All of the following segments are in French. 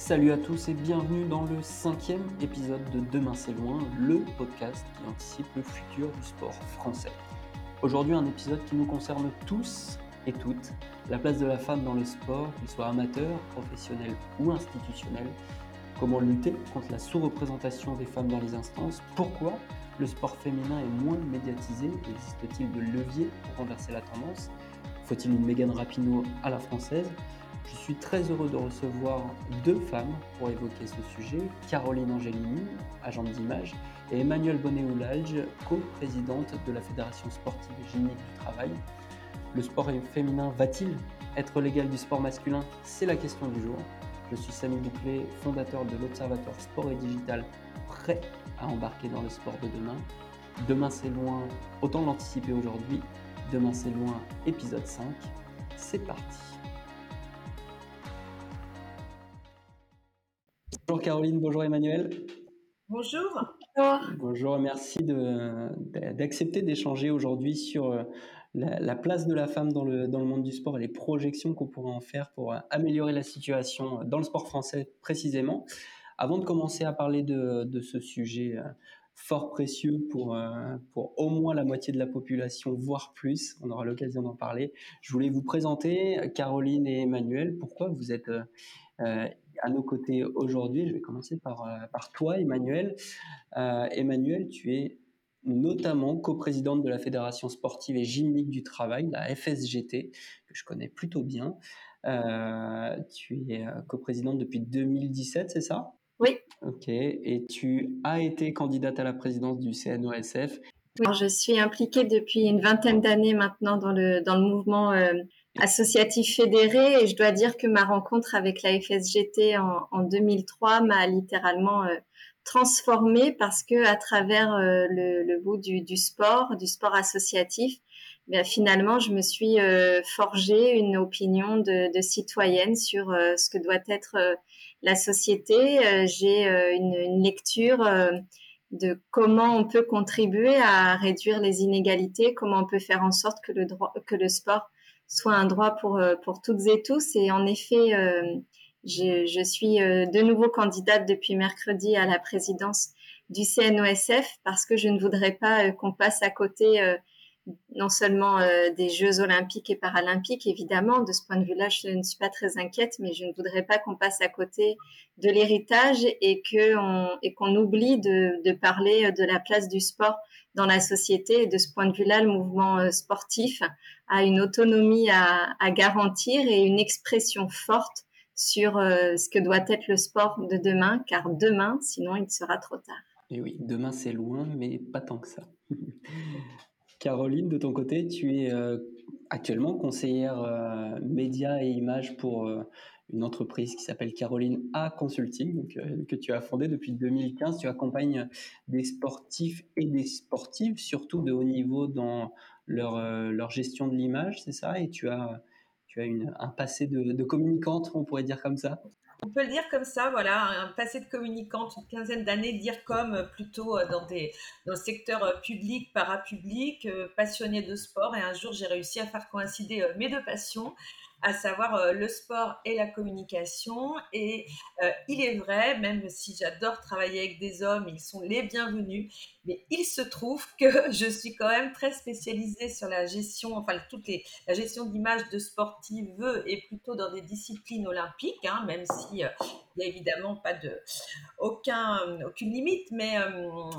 Salut à tous et bienvenue dans le cinquième épisode de Demain c'est loin, le podcast qui anticipe le futur du sport français. Aujourd'hui un épisode qui nous concerne tous et toutes, la place de la femme dans le sport, qu'il soit amateur, professionnel ou institutionnel, comment lutter contre la sous-représentation des femmes dans les instances, pourquoi le sport féminin est moins médiatisé, existe-t-il de levier pour renverser la tendance, faut-il une Megan Rapinoe à la française? Je suis très heureux de recevoir deux femmes pour évoquer ce sujet, Caroline Angelini, agente d'image, et Emmanuel Bonnet-Oulalge, co-présidente de la Fédération sportive gynique du travail. Le sport féminin va-t-il être l'égal du sport masculin? C'est la question du jour. Je suis Samy Bouclé, fondateur de l'Observatoire Sport et Digital, prêt à embarquer dans le sport de demain. Demain c'est loin, autant l'anticiper aujourd'hui. Demain c'est loin, épisode 5. C'est parti. Bonjour Caroline, bonjour Emmanuel. Bonjour. Bonjour, merci d'accepter d'échanger aujourd'hui sur euh, la, place de la femme dans le, dans le monde du sport et les projections qu'on pourrait en faire pour euh, améliorer la situation dans le sport français précisément. Avant de commencer à parler de, de ce sujet euh, fort précieux pour, pour au moins la moitié de la population, voire plus, on aura l'occasion d'en parler, je voulais vous présenter Caroline et Emmanuel. Pourquoi vous êtes à nos côtés aujourd'hui. Je vais commencer par, euh, par toi, Emmanuel. Euh, Emmanuel, tu es notamment coprésidente de la Fédération sportive et gymnique du travail, la FSGT, que je connais plutôt bien. Euh, tu es coprésidente depuis 2017, c'est ça? Oui. Ok. Et tu as été candidate à la présidence du CNOSF. Alors, je suis impliquée depuis une vingtaine d'années maintenant dans le, dans le mouvement associatif fédéré et je dois dire que ma rencontre avec la FSGT en, en 2003 m'a littéralement euh, transformée parce que à travers euh, le, le, bout du, du, sport, du sport associatif, bien, finalement je me suis euh, forgé une opinion de, de citoyenne sur euh, ce que doit être la société. J'ai une, une, lecture de comment on peut contribuer à réduire les inégalités, comment on peut faire en sorte que le, droit, que le sport soit un droit pour, euh, pour toutes et tous. Et en effet, euh, je, je, suis euh, de nouveau candidate depuis mercredi à la présidence du CNOSF parce que je ne voudrais pas qu'on passe à côté non seulement des Jeux olympiques et paralympiques, évidemment, de ce point de vue-là, je ne suis pas très inquiète, mais je ne voudrais pas qu'on passe à côté de l'héritage et qu'on oublie de, parler de la place du sport dans la société. Et de ce point de vue-là, le mouvement euh, sportif a une autonomie à, garantir et une expression forte sur euh, ce que doit être le sport de demain, car demain, sinon, il sera trop tard. Et oui, demain c'est loin, mais pas tant que ça. Caroline, de ton côté, tu es euh, actuellement conseillère euh, médias et images pour euh, une entreprise qui s'appelle Caroline A Consulting, euh, que tu as fondée depuis 2015. Tu accompagnes des sportifs et des sportives, surtout de haut niveau, dans leur, gestion de l'image, c'est ça? Et tu as, tu as une, un passé de communicante, on pourrait dire comme ça? On peut le dire comme ça, voilà, un passé de communicante, une quinzaine d'années, dire comme plutôt dans, des, dans le secteur public, parapublic, passionné de sport. Et un jour, j'ai réussi à faire coïncider mes deux passions à savoir euh, le sport et la communication. Et euh, il est vrai, même si j'adore travailler avec des hommes, ils sont les bienvenus, mais il se trouve que je suis quand même très spécialisée sur la gestion, enfin toutes les, la gestion d'image de sportives et plutôt dans des disciplines olympiques, hein, même si euh, il n'y a évidemment pas de aucun, aucune limite. Mais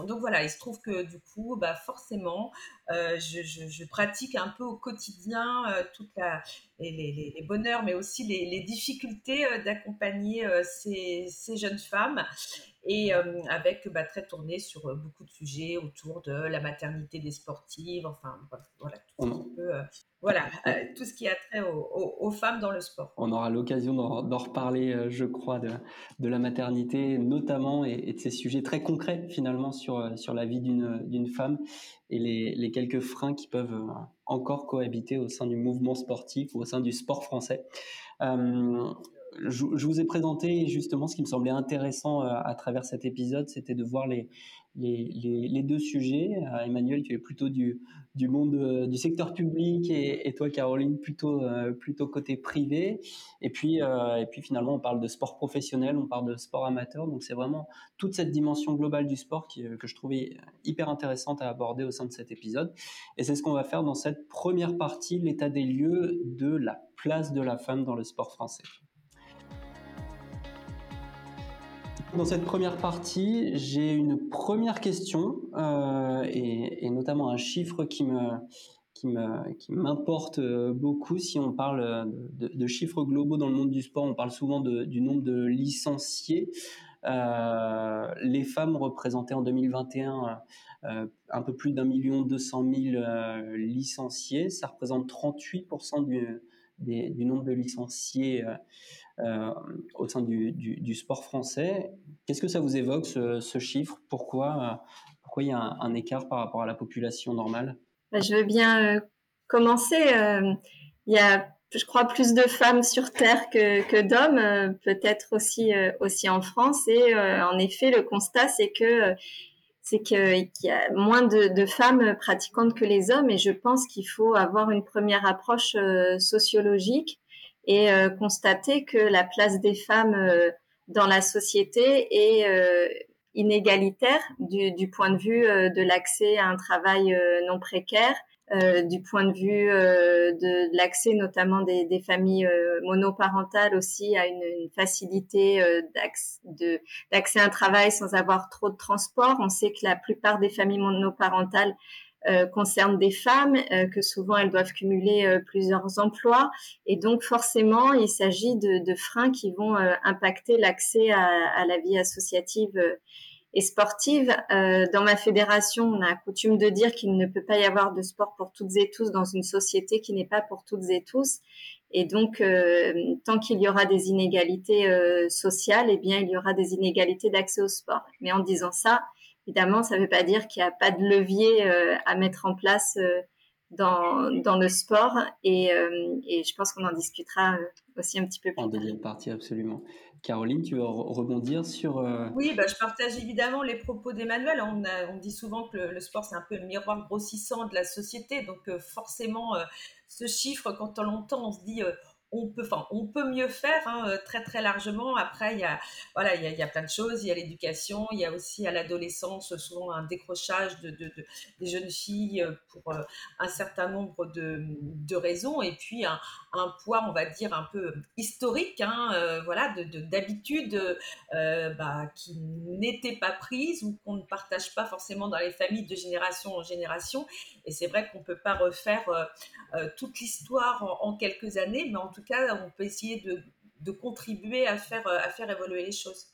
donc voilà, il se trouve que du coup, bah forcément, je, pratique un peu au quotidien toute la, les les, bonheurs, mais aussi les, difficultés euh, d'accompagner euh, ces, jeunes femmes et euh, avec bah, très tourné sur beaucoup de sujets autour de la maternité des sportives, enfin voilà, tout, voilà, tout ce qui a trait aux, femmes dans le sport. On aura l'occasion d'en reparler, je crois, de, de, la maternité notamment et, de ces sujets très concrets finalement sur, sur la vie d'une femme et les, les, quelques freins qui peuvent encore cohabiter au sein du mouvement sportif ou au sein du sport français. Euh, je, vous ai présenté justement ce qui me semblait intéressant à travers cet épisode, c'était de voir les, les, deux sujets. Euh, Emmanuel, tu es plutôt du, du monde euh, du secteur public et, toi, Caroline, plutôt, euh, plutôt côté privé. Et puis, et puis finalement, on parle de sport professionnel, on parle de sport amateur. Donc c'est vraiment toute cette dimension globale du sport que je trouvais hyper intéressante à aborder au sein de cet épisode. Et c'est ce qu'on va faire dans cette première partie, l'état des lieux de la place de la femme dans le sport français. Dans cette première partie, j'ai une première question euh, et, notamment un chiffre qui me qui m'importe euh, beaucoup. Si on parle de, chiffres globaux dans le monde du sport, on parle souvent du nombre de licenciés. Euh, les femmes représentaient en 2021 un peu plus d'un million deux cent mille licenciés. Ça représente 38% du, du nombre de licenciés euh, au sein du, sport français. Qu'est-ce que ça vous évoque, ce, chiffre? Pourquoi, euh, pourquoi il y a un, écart par rapport à la population normale? Bah, Je veux bien euh, commencer. il y a, je crois, plus de femmes sur Terre que, d'hommes, peut-être aussi, aussi en France. Et en effet, le constat, c'est que c'est qu'il y a moins de, femmes pratiquantes que les hommes et je pense qu'il faut avoir une première approche sociologique et euh, constater que la place des femmes euh, dans la société est euh, inégalitaire du, du, point de vue de l'accès à un travail non précaire, euh, du point de vue euh, de, l'accès notamment des, des familles euh, monoparentales aussi à une, une facilité d'accès à un travail sans avoir trop de transport. On sait que la plupart des familles monoparentales euh, concerne des femmes, euh, que souvent elles doivent cumuler euh, plusieurs emplois. Et donc forcément, il s'agit de, de, freins qui vont impacter l'accès à, à, la vie associative et sportive. dans ma fédération, on a coutume de dire qu'il ne peut pas y avoir de sport pour toutes et tous dans une société qui n'est pas pour toutes et tous. Et donc, tant qu'il y aura des inégalités sociales, eh bien, il y aura des inégalités d'accès au sport. Mais en disant ça, Évidemment, ça ne veut pas dire qu'il n'y a pas de levier euh, à mettre en place euh, dans, dans le sport et, euh, et je pense qu'on en discutera aussi un petit peu plus En deuxième partie, absolument. Caroline, tu veux rebondir sur... Oui, bah, je partage évidemment les propos d'Emmanuel. On, on, dit souvent que le, sport, c'est un peu le miroir grossissant de la société. Donc forcément, ce chiffre, quand on l'entend, on se dit on peut, enfin, on peut mieux faire hein, euh, très très largement. Après, il y a, voilà, il y a, plein de choses. Il y a l'éducation, il y a aussi à l'adolescence souvent un décrochage de, des jeunes filles euh, pour euh, un certain nombre de, raisons. Et puis un, poids, on va dire un peu historique, hein, voilà, d'habitude bah, qui n'étaient pas prises ou qu'on ne partage pas forcément dans les familles de génération en génération. Et c'est vrai qu'on peut pas refaire toute l'histoire en, en, quelques années, mais en tout cas, on peut essayer de, contribuer à faire, à faire évoluer les choses.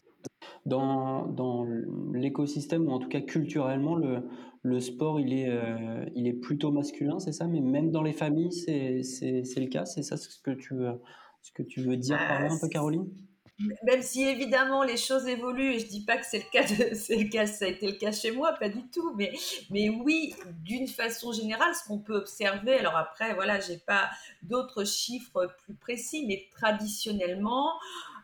Dans, dans l'écosystème, ou en tout cas culturellement, le, le sport, il est, euh, il est plutôt masculin, c'est ça? Mais même dans les familles, c'est, le cas? C'est ça ce que tu, ce que tu veux dire par là un peu, Caroline? Même si évidemment les choses évoluent, et je dis pas que c'est le cas, c'est le cas, ça a été le cas chez moi, pas du tout, mais, mais oui, d'une façon générale, ce qu'on peut observer, alors après, voilà, j'ai pas d'autres chiffres plus précis, mais traditionnellement,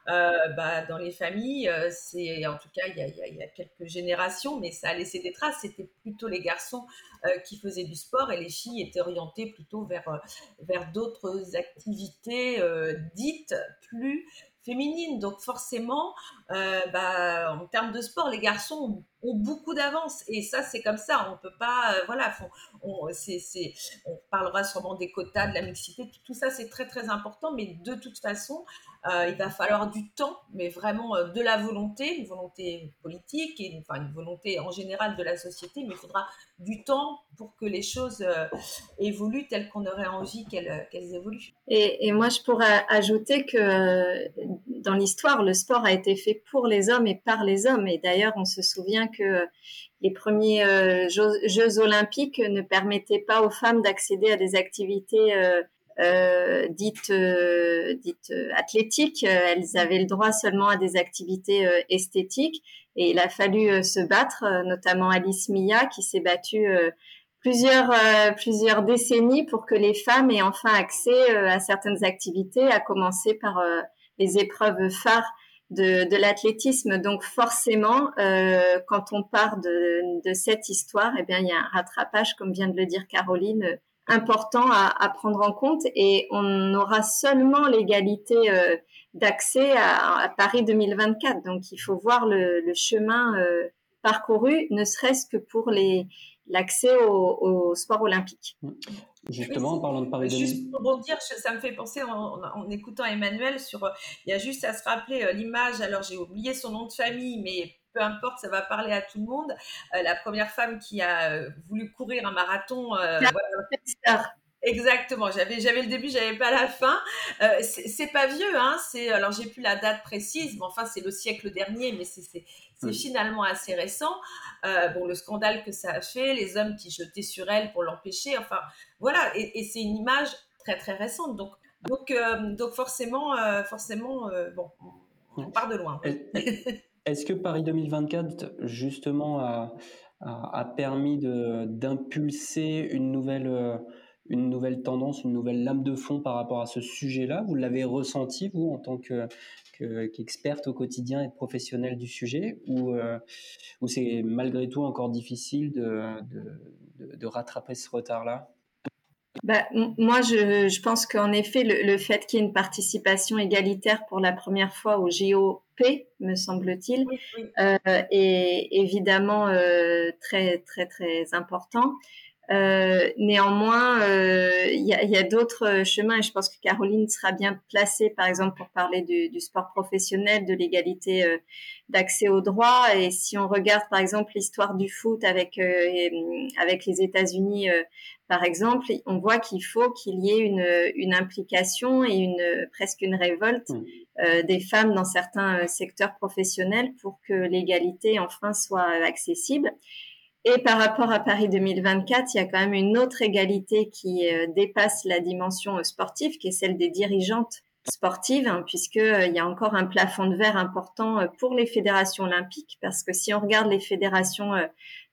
euh, bah, dans les familles, euh, c'est en tout cas il y, a, quelques générations, mais ça a laissé des traces. C'était plutôt les garçons euh, qui faisaient du sport et les filles étaient orientées plutôt vers vers d'autres activités dites plus féminine. Donc forcément, euh, bah, en termes de sport, les garçons beaucoup d'avance. Et ça, c'est comme ça. On peut pas, euh, voilà, on, on parlera sûrement des quotas, de la mixité. Tout, ça, c'est très très important. Mais de toute façon, euh, il va falloir du temps, mais vraiment de la volonté, une volonté politique et enfin une volonté en général de la société. Mais il faudra du temps pour que les choses évoluent telles qu'on aurait envie qu'elles, qu'elles évoluent. Et, et, moi, je pourrais ajouter que dans l'histoire, le sport a été fait pour les hommes et par les hommes. Et d'ailleurs, on se souvient que les premiers euh, jeux, olympiques ne permettaient pas aux femmes d'accéder à des activités euh, euh, dites, dites athlétiques. Elles avaient le droit seulement à des activités esthétiques. Et il a fallu se battre, notamment Alice Mia, qui s'est battue plusieurs plusieurs décennies pour que les femmes aient enfin accès à certaines activités, à commencer par les épreuves phares de, de l'athlétisme. Donc forcément, euh, quand on part de, de, cette histoire, eh bien, il y a un rattrapage, comme vient de le dire Caroline, important à, à prendre en compte et on aura seulement l'égalité euh, d'accès à, à, Paris 2024. Donc il faut voir le, le chemin euh, parcouru, ne serait-ce que pour les l'accès au, au, sport olympique. Justement, en parlant de Paris Juste pour rebondir, ça me fait penser en, en, écoutant Emmanuel sur, il y a juste à se rappeler euh, l'image, alors j'ai oublié son nom de famille, mais peu importe, ça va parler à tout le monde. Euh, la première femme qui a euh, voulu courir un marathon. Euh, voilà. Exactement. J'avais, j'avais le début, j'avais pas la fin. Euh, c'est, pas vieux, hein. C'est, alors j'ai plus la date précise, mais enfin c'est le siècle dernier, mais c'est, finalement assez récent. Euh, bon, le scandale que ça a fait, les hommes qui jetaient sur elle pour l'empêcher. Enfin, voilà. Et, et c'est une image très très récente. Donc, donc, euh, donc forcément, forcément, bon, on part de loin. Est-ce que Paris 2024, justement, a, a, a permis de, d'impulser une nouvelle une nouvelle tendance, une nouvelle lame de fond par rapport à ce sujet-là? Vous l'avez ressenti, vous, en tant que, qu'experte au quotidien et professionnelle du sujet? Ou, euh, ou c'est malgré tout encore difficile de, de, de rattraper ce retard-là? Bah, moi, je, je pense qu'en effet, le, le fait qu'il y ait une participation égalitaire pour la première fois au GOP, me semble-t-il, oui, oui. euh, est évidemment euh, très, très, très important. Euh, néanmoins, euh, il y a, y a d'autres chemins et je pense que Caroline sera bien placée, par exemple, pour parler du, du sport professionnel, de l'égalité euh, d'accès aux droits. Et si on regarde, par exemple, l'histoire du foot avec euh, avec les États-Unis, euh, par exemple, on voit qu'il faut qu'il y ait une, une implication et une presque une révolte mmh. des femmes dans certains secteurs professionnels pour que l'égalité enfin soit accessible. Et par rapport à Paris 2024, il y a quand même une autre égalité qui euh, dépasse la dimension euh, sportive, qui est celle des dirigeantes sportives, hein, puisqu'il euh, y a encore un plafond de verre important pour les fédérations olympiques, parce que si on regarde les fédérations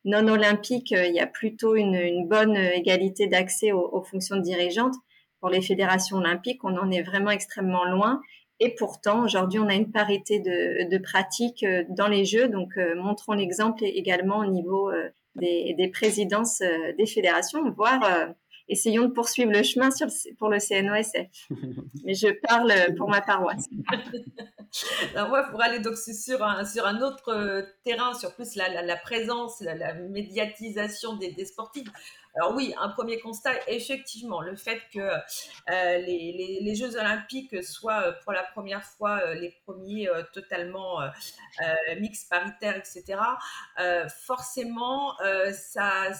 non olympiques, il y a plutôt une, bonne égalité d'accès aux, fonctions dirigeantes. Pour les fédérations olympiques, on en est vraiment extrêmement loin. Et pourtant, aujourd'hui, on a une parité de, de pratiques dans les Jeux. Donc, montrons l'exemple également au niveau des, des présidences euh, des fédérations, voire euh, essayons de poursuivre le chemin sur le, pour le CNOSF. Mais je parle pour ma paroisse. Alors moi, pour aller donc sur un, sur un autre euh, terrain, sur plus la, la, la présence, la, la médiatisation des, des sportifs, alors oui, un premier constat, effectivement, le fait que euh, les, Jeux olympiques soient euh, pour la première fois euh, les premiers totalement mix paritaires, etc., forcément, ça,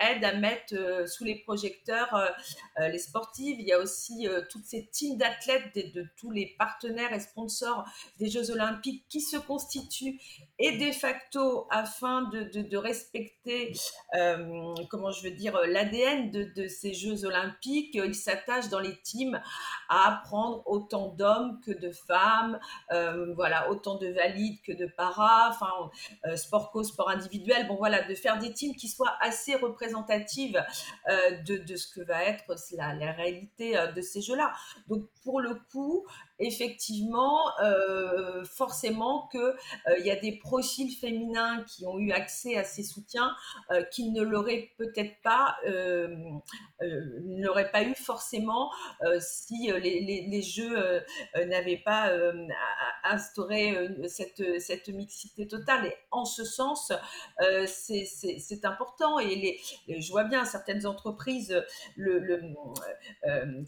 aide à mettre sous les projecteurs les sportives. Il y a aussi toutes ces teams d'athlètes de, tous les partenaires et sponsors des Jeux olympiques qui se constituent et de facto afin de, respecter, comment je veux dire, l'ADN de, ces Jeux olympiques, ils s'attachent dans les teams à prendre autant d'hommes que de femmes, euh, voilà, autant de valides que de paras, enfin, euh, sport co, sport individuel, bon voilà, de faire des teams qui soient assez représentatives euh, de, ce que va être la, réalité euh, de ces Jeux-là. Donc pour le coup, effectivement, euh, forcément que euh, y a des profils féminins qui ont eu accès à ces soutiens euh, qui ne l'auraient peut-être pas, euh, pas eu forcément si les, les, jeux n'avaient pas instauré cette, cette mixité totale. Et en ce sens, c'est important. Et les, je vois bien certaines entreprises, le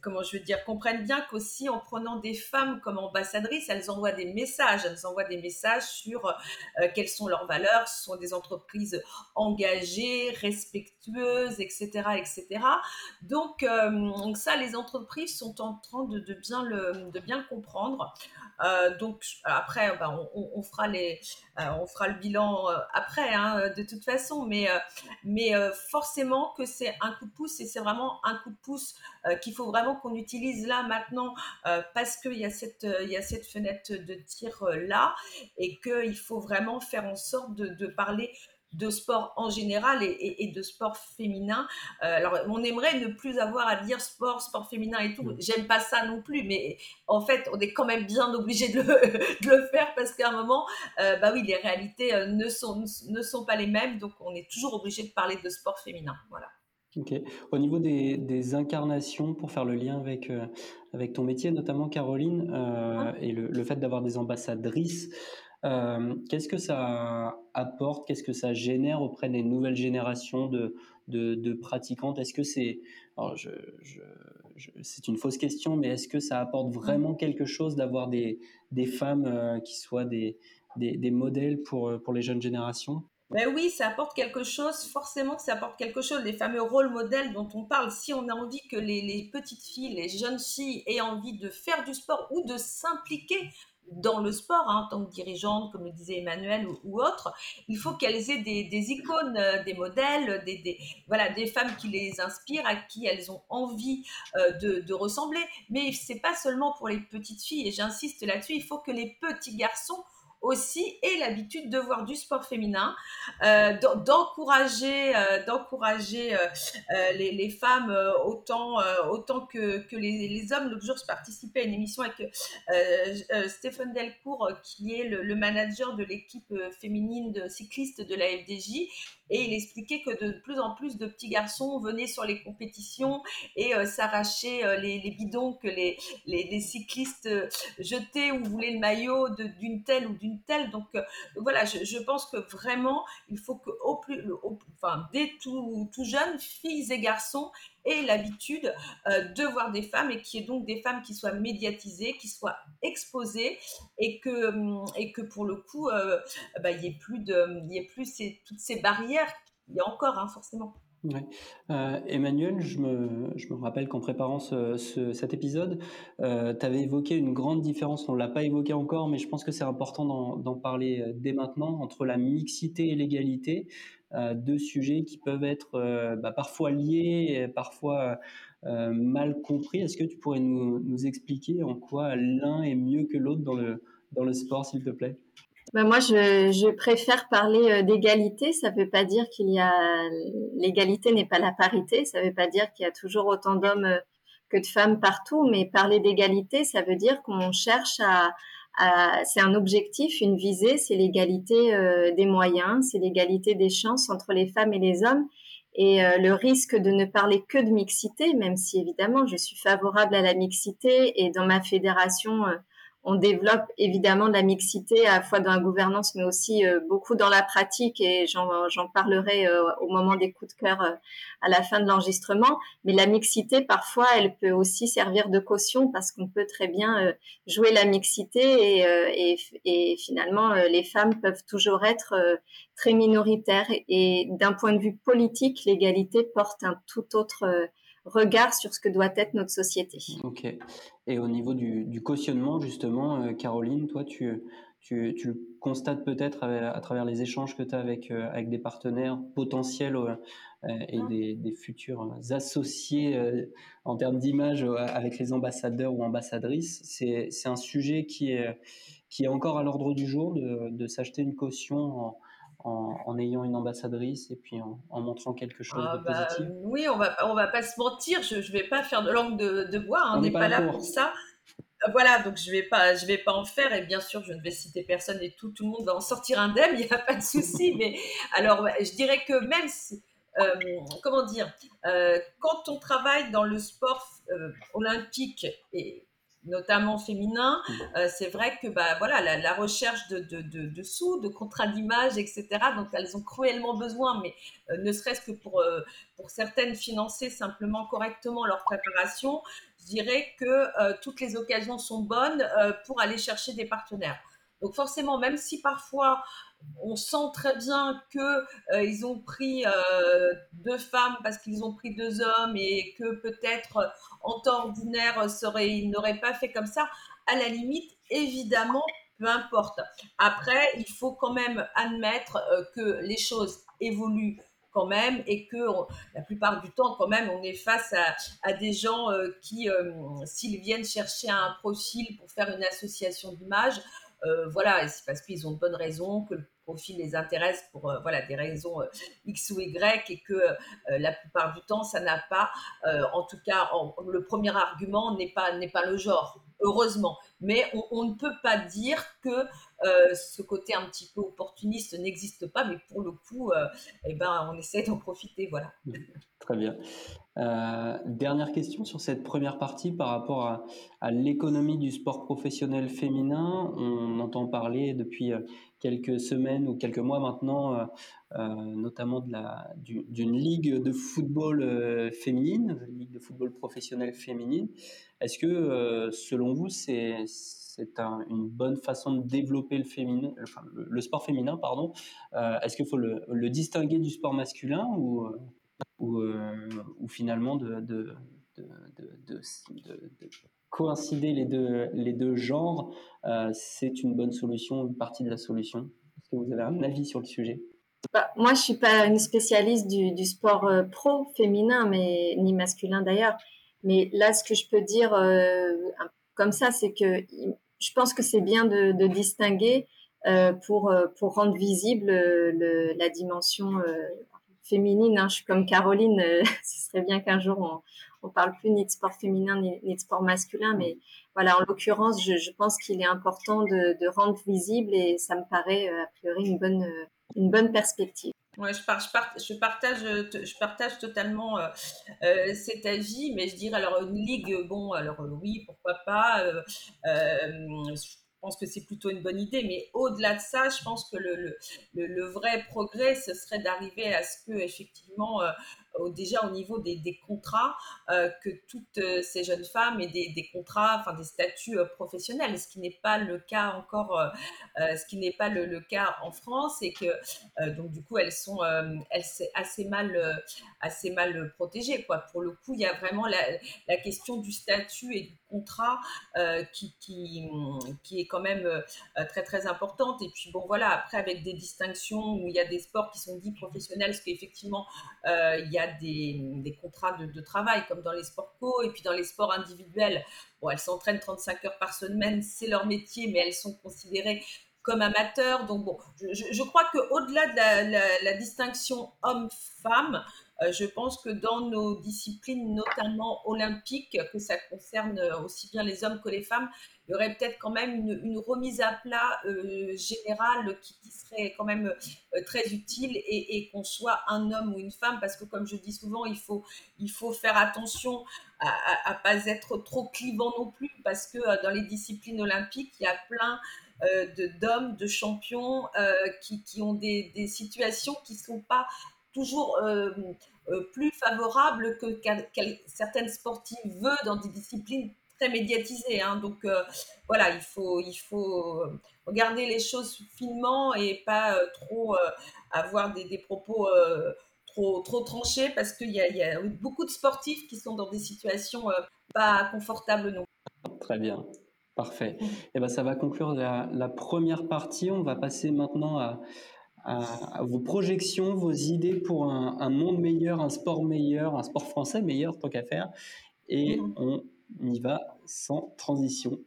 comment je veux dire, comprennent bien qu'aussi en prenant des femmes comme ambassadrices, elles envoient des messages, elles envoient des messages sur euh, quelles sont leurs valeurs, ce sont des entreprises engagées, respectueuses, etc. etc. Donc, euh, ça, les entreprises sont en train de bien, le, de bien le comprendre. Euh, donc après, bah, euh, on fera le bilan euh, après, hein, de toute façon, mais, forcément que c'est un coup de pouce et c'est vraiment un coup de pouce qu'il faut vraiment qu'on utilise là maintenant parce qu'il y a cette, fenêtre de tir là et qu'il faut vraiment faire en sorte de parler de sport en général et, de sport féminin. Euh, alors, on aimerait ne plus avoir à dire sport, sport féminin et tout. Mm. J'aime pas ça non plus, mais en fait, on est quand même bien obligé de le, faire parce qu'à un moment, euh, bah oui, les réalités euh, ne, sont, ne sont pas les mêmes, donc on est toujours obligé de parler de sport féminin. Voilà. Ok. Au niveau des, incarnations, pour faire le lien avec, avec ton métier, notamment Caroline, et le, le fait d'avoir des ambassadrices, euh, qu'est-ce que ça apporte, qu'est-ce que ça génère auprès des nouvelles générations de, de, pratiquantes? Est-ce que c'est, c'est une fausse question, mais est-ce que ça apporte vraiment quelque chose d'avoir des, des femmes euh, qui soient des, des, des, modèles pour, pour les jeunes générations? Ben oui, ça apporte quelque chose, forcément que ça apporte quelque chose, les fameux rôles modèles dont on parle. Si on a envie que les petites filles, les jeunes filles aient envie de faire du sport ou de s'impliquer dans le sport, hein, en tant que dirigeante, comme le disait Emmanuel ou, autre, il faut qu'elles aient des, icônes, euh, des modèles, des, voilà, des femmes qui les inspirent, à qui elles ont envie euh, de, de, ressembler. Mais c'est pas seulement pour les petites filles, et j'insiste là-dessus, il faut que les petits garçons aussi et l'habitude de voir du sport féminin, euh, d'encourager, euh, d'encourager euh, les, femmes autant, autant que, que les, hommes. L'autre jour, je participais à une émission avec Stéphane Delcourt, qui est le, manager de l'équipe féminine de cyclistes de la FDJ, et il expliquait que de plus en plus de petits garçons venaient sur les compétitions et euh, s'arrachaient euh, les, bidons que les, cyclistes euh, jetaient ou voulaient le maillot d'une telle ou d'une telle. Donc voilà, je, pense que vraiment, il faut que au plus, enfin, dès tout, tout jeune, filles et garçons l'habitude euh, de voir des femmes et qui est donc des femmes qui soient médiatisées, qui soient exposées et que, hum, et que pour le coup, euh, bah, il n'y ait plus, de, y ait plus ces, toutes ces barrières. Il y a encore, hein, forcément. Euh, Emmanuel, je me, je me rappelle qu'en préparant ce, cet épisode, tu avais évoqué une grande différence, on ne l'a pas évoqué encore, mais je pense que c'est important d'en parler dès maintenant, entre la mixité et l'égalité. Euh, deux sujets qui peuvent être euh, bah, parfois liés, parfois euh, mal compris. Est-ce que tu pourrais nous, nous expliquer en quoi l'un est mieux que l'autre dans le, dans le sport, s'il te plaît? Bah moi, je, je, préfère parler d'égalité. Ça ne veut pas dire qu'il y a l'égalité n'est pas la parité. Ça ne veut pas dire qu'il y a toujours autant d'hommes que de femmes partout. Mais parler d'égalité, ça veut dire qu'on cherche à, c'est un objectif, une visée, c'est l'égalité euh, des moyens, c'est l'égalité des chances entre les femmes et les hommes. Et euh, le risque de ne parler que de mixité, même si évidemment je suis favorable à la mixité et dans ma fédération, euh, on développe évidemment de la mixité à la fois dans la gouvernance, mais aussi euh, beaucoup dans la pratique, et j'en parlerai euh, au moment des coups de cœur euh, à la fin de l'enregistrement. Mais la mixité, parfois, elle peut aussi servir de caution parce qu'on peut très bien jouer la mixité et, finalement, les femmes peuvent toujours être très minoritaires. Et d'un point de vue politique, l'égalité porte un tout autre regard sur ce que doit être notre société. Ok. Et au niveau du, cautionnement, justement, euh, Caroline, toi, tu, tu, tu constates peut-être à, travers les échanges que tu as avec, euh, avec des partenaires potentiels euh, et des, des, futurs associés en termes d'image avec les ambassadeurs ou ambassadrices. C'est un sujet qui est, qui est encore à l'ordre du jour de, de s'acheter une caution en en, ayant une ambassadrice et puis en, montrant quelque chose ah de bah, positif Oui, on va, on va pas se mentir, je ne vais pas faire de langue de, bois, hein, on n'est pas, là pour, ça. Euh, voilà, donc je vais pas, je vais pas en faire et bien sûr je ne vais citer personne et tout, tout le monde va en sortir indemne, il n'y a pas de souci. mais alors, je dirais que même si, euh, comment dire, euh, quand on travaille dans le sport olympique et notamment féminin, mmh. euh, c'est vrai que bah, voilà, la, recherche de, de, de, sous, de contrats d'image, etc., donc elles ont cruellement besoin, mais euh, ne serait-ce que pour, euh, pour certaines financer simplement correctement leur préparation, je dirais que toutes les occasions sont bonnes pour aller chercher des partenaires. Donc forcément, même si parfois on sent très bien que euh, ont pris euh, deux femmes parce qu'ils ont pris deux hommes et que peut-être en temps ordinaire ils n'auraient pas fait comme ça. À la limite, évidemment, peu importe. Après, il faut quand même admettre euh, que les choses évoluent quand même et que la plupart du temps quand même on est face à, des gens qui s'ils viennent chercher un profil pour faire une association d'image voilà, c'est parce qu'ils ont de bonnes raisons, que le profil les intéresse pour voilà des raisons X ou Y et que la plupart du temps ça n'a pas, en tout cas le premier argument n'est pas n'est pas le genre heureusement. Mais on, ne peut pas dire que euh, ce côté un petit peu opportuniste n'existe pas, mais pour le coup, euh, eh ben, on essaie d'en profiter. Voilà. Très bien. Euh, dernière question sur cette première partie par rapport à, l'économie du sport professionnel féminin. On entend parler depuis quelques semaines ou quelques mois maintenant, notamment d'une ligue de football féminine, ligue de football professionnel féminine. Est-ce que, selon vous, c'est une bonne façon de développer le, féminin, le, sport féminin pardon. Est-ce qu'il faut le, distinguer du sport masculin ou, ou, finalement de, de, de, coïncider les deux, les deux genres, c'est une bonne solution, une partie de la solution Est-ce que vous avez un avis sur le sujet? Bah, moi, je suis pas une spécialiste du, sport pro féminin, mais ni masculin d'ailleurs. Mais là, ce que je peux dire euh, comme ça, c'est que je pense que c'est bien de, distinguer euh, pour, euh, pour rendre visible le, la dimension euh, féminine. Hein. Je suis comme Caroline, euh, ce serait bien qu'un jour on, parle plus ni de sport féminin ni, de sport masculin, mais voilà, en l'occurrence, je, pense qu'il est important de, rendre visible et ça me paraît a priori une bonne, une bonne perspective. Ouais, je, je, partage, je partage totalement euh, euh, cet avis, mais je dirais alors une ligue, bon, alors oui, pourquoi pas. Euh, pense que c'est plutôt une bonne idée, mais au-delà de ça, je pense que le, le, le, vrai progrès, ce serait d'arriver à ce que effectivement déjà au niveau des, contrats, euh, que toutes euh, ces jeunes femmes aient des, contrats, enfin des statuts euh, professionnels, ce qui n'est pas le cas encore, ce qui n'est pas le, cas en France, et que donc du coup elles sont, elles assez mal, assez mal protégées quoi. Pour le coup, il y a vraiment la, question du statut et du contrat qui, qui, qui, est quand même très très importante. Et puis bon voilà, après avec des distinctions où il y a des sports qui sont dits professionnels, parce qu'effectivement il y a des, contrats de, travail, comme dans les sports co, et puis dans les sports individuels. Bon, elles s'entraînent 35 heures par semaine, c'est leur métier, mais elles sont considérées comme amateurs. Donc bon, je, crois qu'au-delà de la, distinction homme-femme, je pense que dans nos disciplines, notamment olympiques, que ça concerne aussi bien les hommes que les femmes, il y aurait peut-être quand même une, remise à plat euh, générale qui, serait quand même euh, très utile et, qu'on soit un homme ou une femme, parce que comme je dis souvent, il faut, faire attention à, ne pas être trop clivant non plus, parce que euh, dans les disciplines olympiques, il y a plein d'hommes, de, champions qui, qui, ont des situations qui ne sont pas toujours plus favorables que certaines sportives dans des disciplines très médiatisé. Hein, donc euh, voilà, il faut, il faut regarder les choses finement et pas euh, trop euh, avoir des, des propos trop, trop tranchés parce qu'il y, y, a beaucoup de sportifs qui sont dans des situations pas confortables non. Très bien. Parfait. Et eh ben, ça va conclure la, la, première partie. On va passer maintenant à, à, vos projections, vos idées pour un, un, monde meilleur, un sport meilleur, un sport français meilleur tant qu'à faire. Et on y va sans transition.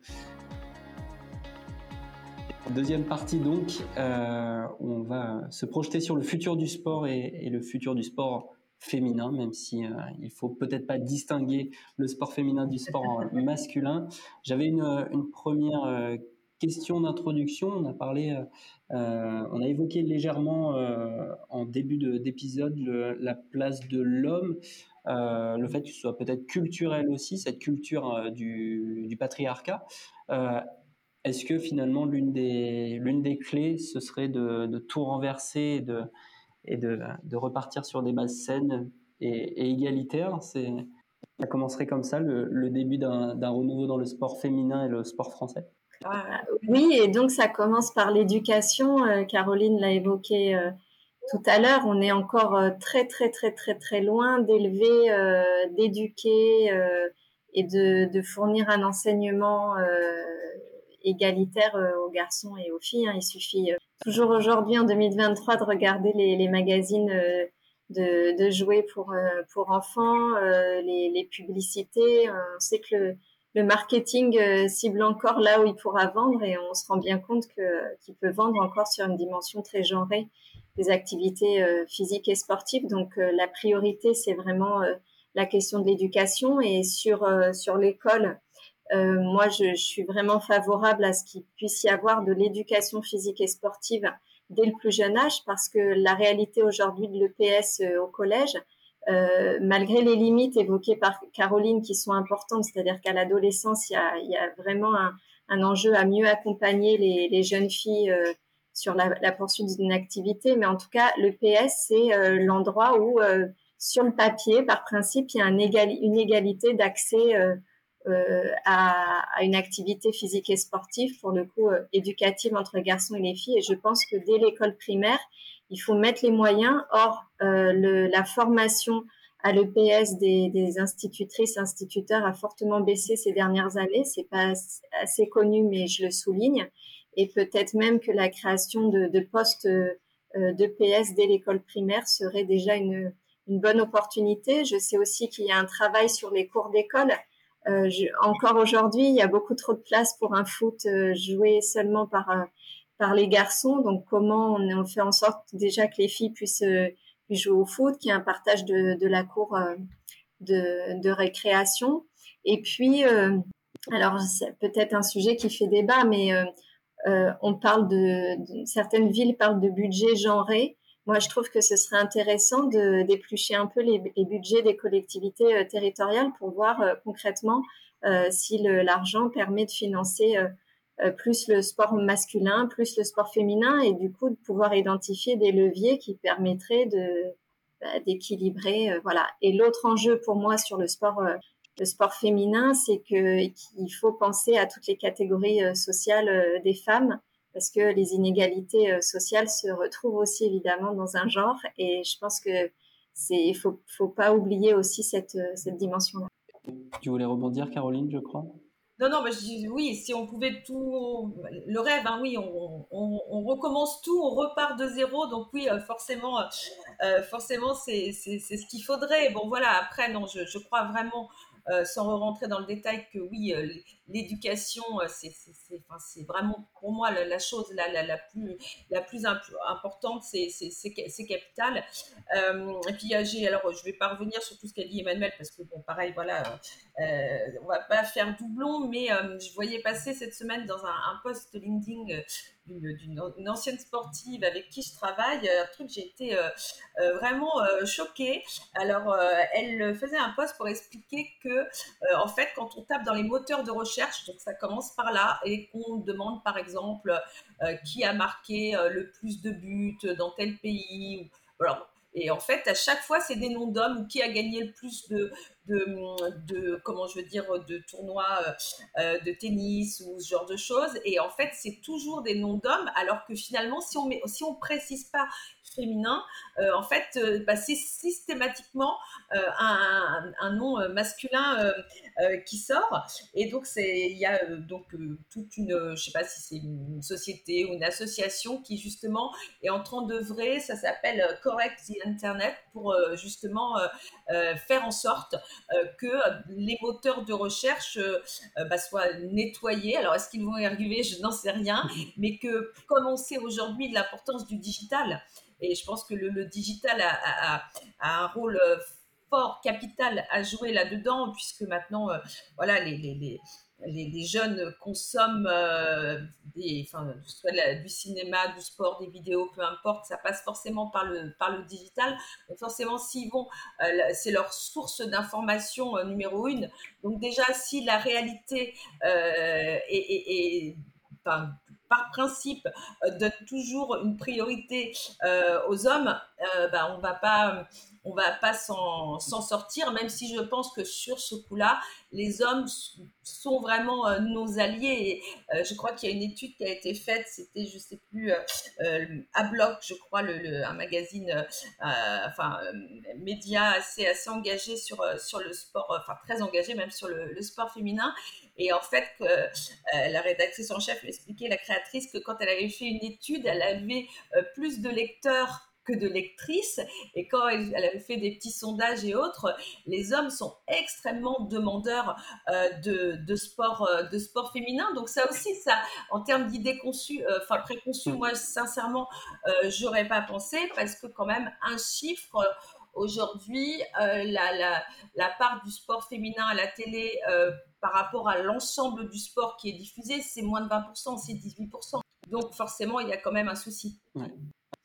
Deuxième partie donc, euh, on va se projeter sur le futur du sport et, le futur du sport féminin, même si euh, il faut peut-être pas distinguer le sport féminin du sport masculin. J'avais une, première euh, question d'introduction. On a parlé, on a évoqué légèrement en début d'épisode la place de l'homme euh, le fait que ce soit peut-être culturel aussi, cette culture euh, du, patriarcat. Euh, est-ce que finalement l'une des, des clés, ce serait de, tout renverser et, de, et de, repartir sur des bases saines et, égalitaires? Ça commencerait comme ça, le, début d'un renouveau dans le sport féminin et le sport français? Oui, et donc ça commence par l'éducation. Caroline l'a évoqué tout à l'heure, on est encore euh, très très très très très loin d'élever, euh, d'éduquer euh, et de, fournir un enseignement égalitaire aux garçons et aux filles. Hein. Il suffit toujours aujourd'hui en 2023 de regarder les, magazines de, jouets pour pour enfants, les, publicités. On sait que le marketing euh, cible encore là où il pourra vendre et on se rend bien compte qu'il peut vendre encore sur une dimension très genrée des activités euh, physiques et sportives. Donc euh, la priorité c'est vraiment la question de l'éducation et sur sur l'école. moi, je, suis vraiment favorable à ce qu'il puisse y avoir de l'éducation physique et sportive dès le plus jeune âge parce que la réalité aujourd'hui de l'EPS au collège, euh, malgré les limites évoquées par Caroline qui sont importantes, c'est-à-dire qu'à l'adolescence, il y a, vraiment un, enjeu à mieux accompagner les, jeunes filles euh, sur la, poursuite d'une activité, mais en tout cas, le PS, c'est euh, l'endroit où, sur le papier, par principe, il y a un une égalité d'accès à, à, une activité physique et sportive, pour le coup, éducative entre garçons et les filles. Et je pense que dès l'école primaire, il faut mettre les moyens. Or, euh, le, la formation à l'EPS des, des, institutrices, instituteurs a fortement baissé ces dernières années. C'est pas assez connu, mais je le souligne. Et peut-être même que la création de, de postes euh, d'EPS dès l'école primaire serait déjà une, une, bonne opportunité. Je sais aussi qu'il y a un travail sur les cours d'école. Euh, encore aujourd'hui, il y a beaucoup trop de place pour un foot euh, joué seulement par euh, par les garçons. Donc, comment on, fait en sorte déjà que les filles puissent, euh, jouer au foot, qu'il y ait un partage de, la cour euh, de, récréation. Et puis, euh, alors, c'est peut-être un sujet qui fait débat, mais on parle de, certaines villes parlent de budget genré. Moi, je trouve que ce serait intéressant d'éplucher un peu les, budgets des collectivités territoriales pour voir concrètement si l'argent permet de financer plus le sport masculin, plus le sport féminin, et du coup de pouvoir identifier des leviers qui permettraient bah, d'équilibrer, euh, voilà. Et l'autre enjeu pour moi sur le sport, euh, le sport féminin, c'est que qu'il faut penser à toutes les catégories sociales des femmes, parce que les inégalités sociales se retrouvent aussi évidemment dans un genre, et je pense que c'est, faut, faut pas oublier aussi cette cette dimension-là. Tu voulais rebondir, Caroline, je crois? Non, non, mais je dis oui, si on pouvait tout. Le rêve, hein, oui, on, recommence tout, on repart de zéro. Donc, oui, euh, forcément, euh, forcément c'est ce qu'il faudrait. Bon, voilà, après, non, je crois vraiment euh, sans rentrer dans le détail, que oui, euh, l'éducation, euh, c'est vraiment pour moi la, chose la, plus, importante, c'est capital. et puis j'ai, alors je vais pas revenir sur tout ce qu'a dit Emmanuel, parce que bon, pareil, voilà, on va pas faire doublon, mais je voyais passer cette semaine dans un post LinkedIn d'une ancienne sportive avec qui je travaille, un truc, j'ai été euh, euh, vraiment euh, choquée. Alors, elle faisait un post pour expliquer que, en fait, quand on tape dans les moteurs de recherche, donc ça commence par là, et qu'on demande, par exemple, qui a marqué le plus de buts dans tel pays, ou, alors, et en fait, à chaque fois, c'est des noms d'hommes ou qui a gagné le plus de, de, de, comment je veux dire, de tournois euh, de tennis ou ce genre de choses. Et en fait, c'est toujours des noms d'hommes, alors que finalement, si on met, si on précise pas féminin, euh, en fait, euh, bah, c'est systématiquement euh, un, un, nom masculin qui sort. Et donc, il y a donc toute une, je sais pas si c'est une société ou une association qui justement est en train d'œuvrer, ça s'appelle Correct the Internet, pour justement faire en sorte que les moteurs de recherche bah, soient nettoyés. Alors, est-ce qu'ils vont y arriver? Je n'en sais rien. Mais que, comme on sait aujourd'hui de l'importance du digital, et je pense que le, digital a, un rôle euh, fort, capital à jouer là-dedans, puisque maintenant, euh, voilà, les, jeunes consomment euh, du cinéma, du sport, des vidéos, peu importe, ça passe forcément par le, par le digital. Donc forcément, s'ils vont, c'est leur source d'information numéro une. Donc déjà, si la réalité est, par principe, euh, donne toujours une priorité euh, aux hommes, bah, on va pas on va pas s'en sortir, même si je pense que sur ce coup-là, les hommes sont vraiment euh, nos alliés. Et, euh, je crois qu'il y a une étude qui a été faite, c'était, je sais plus, euh, à bloc, je crois, le, un magazine, enfin, média assez, assez engagé sur, sur le sport, enfin, très engagé même sur le, sport féminin. Et en fait, la rédactrice en chef expliquait, la créatrice, que quand elle avait fait une étude, elle avait plus de lecteurs que de lectrices. Et quand elle, avait fait des petits sondages et autres, les hommes sont extrêmement demandeurs euh, de, de, sport, euh, de sport féminin. Donc ça aussi, ça, en termes d'idées conçues, euh, enfin préconçues, moi sincèrement, j'aurais pas pensé parce que quand même un chiffre aujourd'hui, la, la, la, part du sport féminin à la télé par rapport à l'ensemble du sport qui est diffusé, c'est moins de 20%, c'est 18%. Donc forcément, il y a quand même un souci.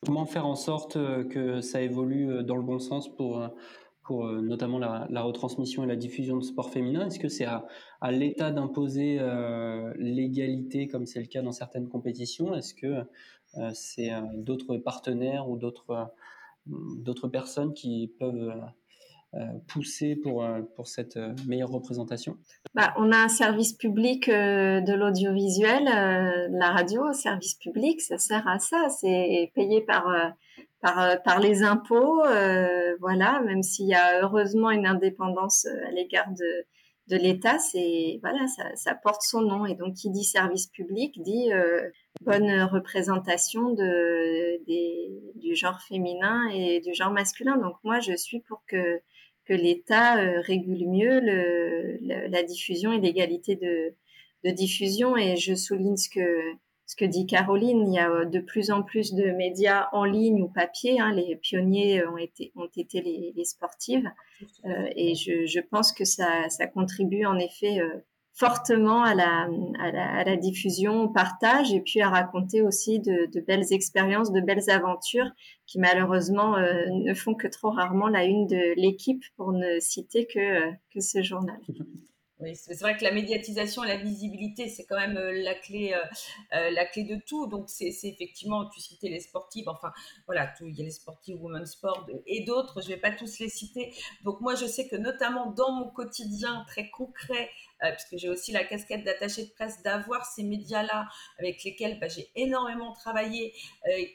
Comment faire en sorte euh, que ça évolue euh, dans le bon sens pour, euh, pour notamment la, retransmission et la diffusion de sport féminin Est-ce que c'est à, l'État d'imposer l'égalité comme c'est le cas dans certaines compétitions? Est-ce que c'est d'autres partenaires ou d'autres d'autres personnes qui peuvent pousser pour, euh, pour cette euh, meilleure représentation? Bah, On a un service public de l'audiovisuel, la radio, service public, ça sert à ça, c'est payé par, par, par les impôts, voilà, même s'il y a heureusement une indépendance à l'égard de, de l'État, voilà, ça, ça, porte son nom et donc qui dit service public dit bonne représentation de, des, du genre féminin et du genre masculin. Donc moi, je suis pour que que l'État euh, régule mieux le, la diffusion et l'égalité de, de, diffusion. Et je souligne ce que, ce que dit Caroline, il y a euh, de plus en plus de médias en ligne ou papier. Hein, les pionniers ont été, ont été les, les sportives. Euh, et je, je, pense que ça, ça contribue en effet euh, fortement à la, à la, à, la, diffusion, au partage et puis à raconter aussi de, de belles expériences, de belles aventures qui malheureusement euh, ne font que trop rarement la une de l'équipe pour ne citer que, euh, que ce journal. Oui, c'est vrai que la médiatisation et la visibilité, c'est quand même euh, la clé, euh, euh, la clé de tout. Donc, c'est effectivement, tu citais les sportives, enfin, voilà, tout, il y a les sportives, women's sport et d'autres, je ne vais pas tous les citer. Donc, moi, je sais que notamment dans mon quotidien très concret, puisque j'ai aussi la casquette d'attaché de presse, d'avoir ces médias-là avec lesquels bah, j'ai énormément travaillé,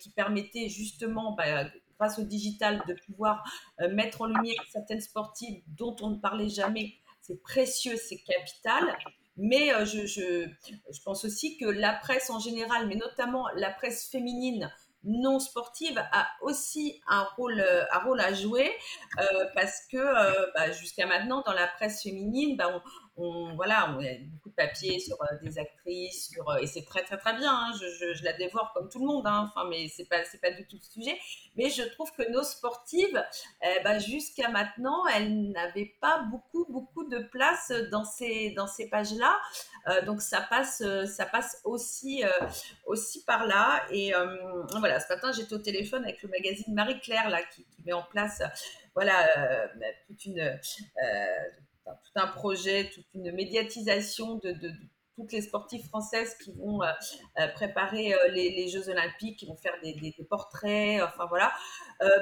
qui permettaient justement, bah, grâce au digital, de pouvoir mettre en lumière certaines sportives dont on ne parlait jamais c'est précieux, c'est capital. Mais euh, je, je, je, pense aussi que la presse en général, mais notamment la presse féminine non sportive, a aussi un rôle, euh, un rôle à jouer euh, parce que bah, jusqu'à maintenant, dans la presse féminine, bah, on, voilà, on de papiers sur euh, des actrices, sur, euh, et c'est très très très bien. Hein, je, la dévore comme tout le monde, hein, enfin, mais c'est pas c'est pas du tout le sujet. Mais je trouve que nos sportives, eh ben, jusqu'à maintenant, elles n'avaient pas beaucoup beaucoup de place dans ces dans ces pages-là. Euh, donc ça passe ça passe aussi aussi par là. Et voilà, ce matin j'étais au téléphone avec le magazine Marie Claire là qui, qui met en place voilà toute une tout un projet, toute une médiatisation de, toutes les sportives françaises qui vont euh, euh, préparer euh, les, Jeux Olympiques, qui vont faire des, portraits, enfin voilà.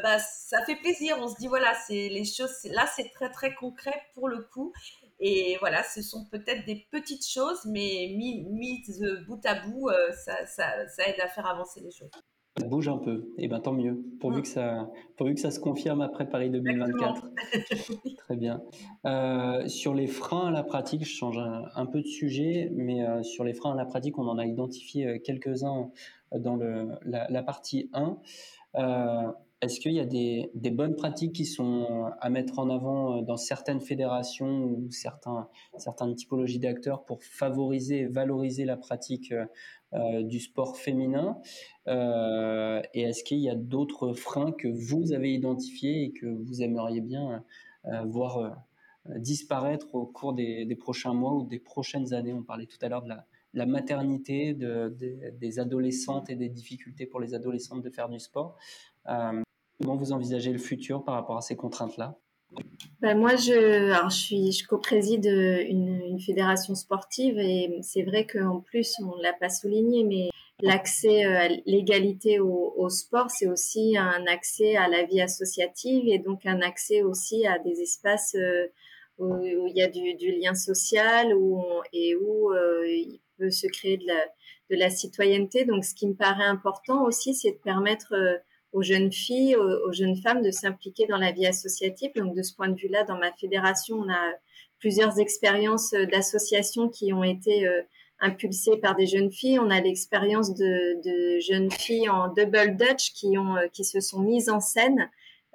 bah, ça fait plaisir, on se dit voilà, c'est les choses, là c'est très très concret pour le coup. Et voilà, ce sont peut-être des petites choses, mais mises bout à bout, ça aide à faire avancer les choses bouge un peu, et ben tant mieux, pourvu, mm. que ça, pourvu que ça se confirme après Paris 2024. Très bien. Euh, sur les freins à la pratique, je change un, peu de sujet, mais euh, sur les freins à la pratique, on en a identifié euh, quelques-uns dans le, la, partie 1. Est-ce qu'il y a des, des, bonnes pratiques qui sont à mettre en avant dans certaines fédérations ou certains, certaines typologies d'acteurs pour favoriser et valoriser la pratique euh, du sport féminin euh, Et est-ce qu'il y a d'autres freins que vous avez identifiés et que vous aimeriez bien euh, voir disparaître au cours des, prochains mois ou des prochaines années? On parlait tout à l'heure de la, maternité, des adolescentes et des difficultés pour les adolescentes de faire du sport. Comment vous envisagez le futur par rapport à ces contraintes-là? Ben moi, je, je suis, je co-préside une, une, fédération sportive et c'est vrai qu'en plus, on l'a pas souligné, mais l'accès euh, à l'égalité au, sport, c'est aussi un accès à la vie associative et donc un accès aussi à des espaces euh, où, il y a du, lien social où et où euh, il peut se créer de la citoyenneté. Donc, ce qui me paraît important aussi, c'est de permettre aux jeunes filles, aux, jeunes femmes de s'impliquer dans la vie associative. Donc de ce point de vue-là, dans ma fédération, on a plusieurs expériences euh, d'associations qui ont été euh, impulsés par des jeunes filles. On a l'expérience de, de, jeunes filles en double dutch qui ont qui se sont mises en scène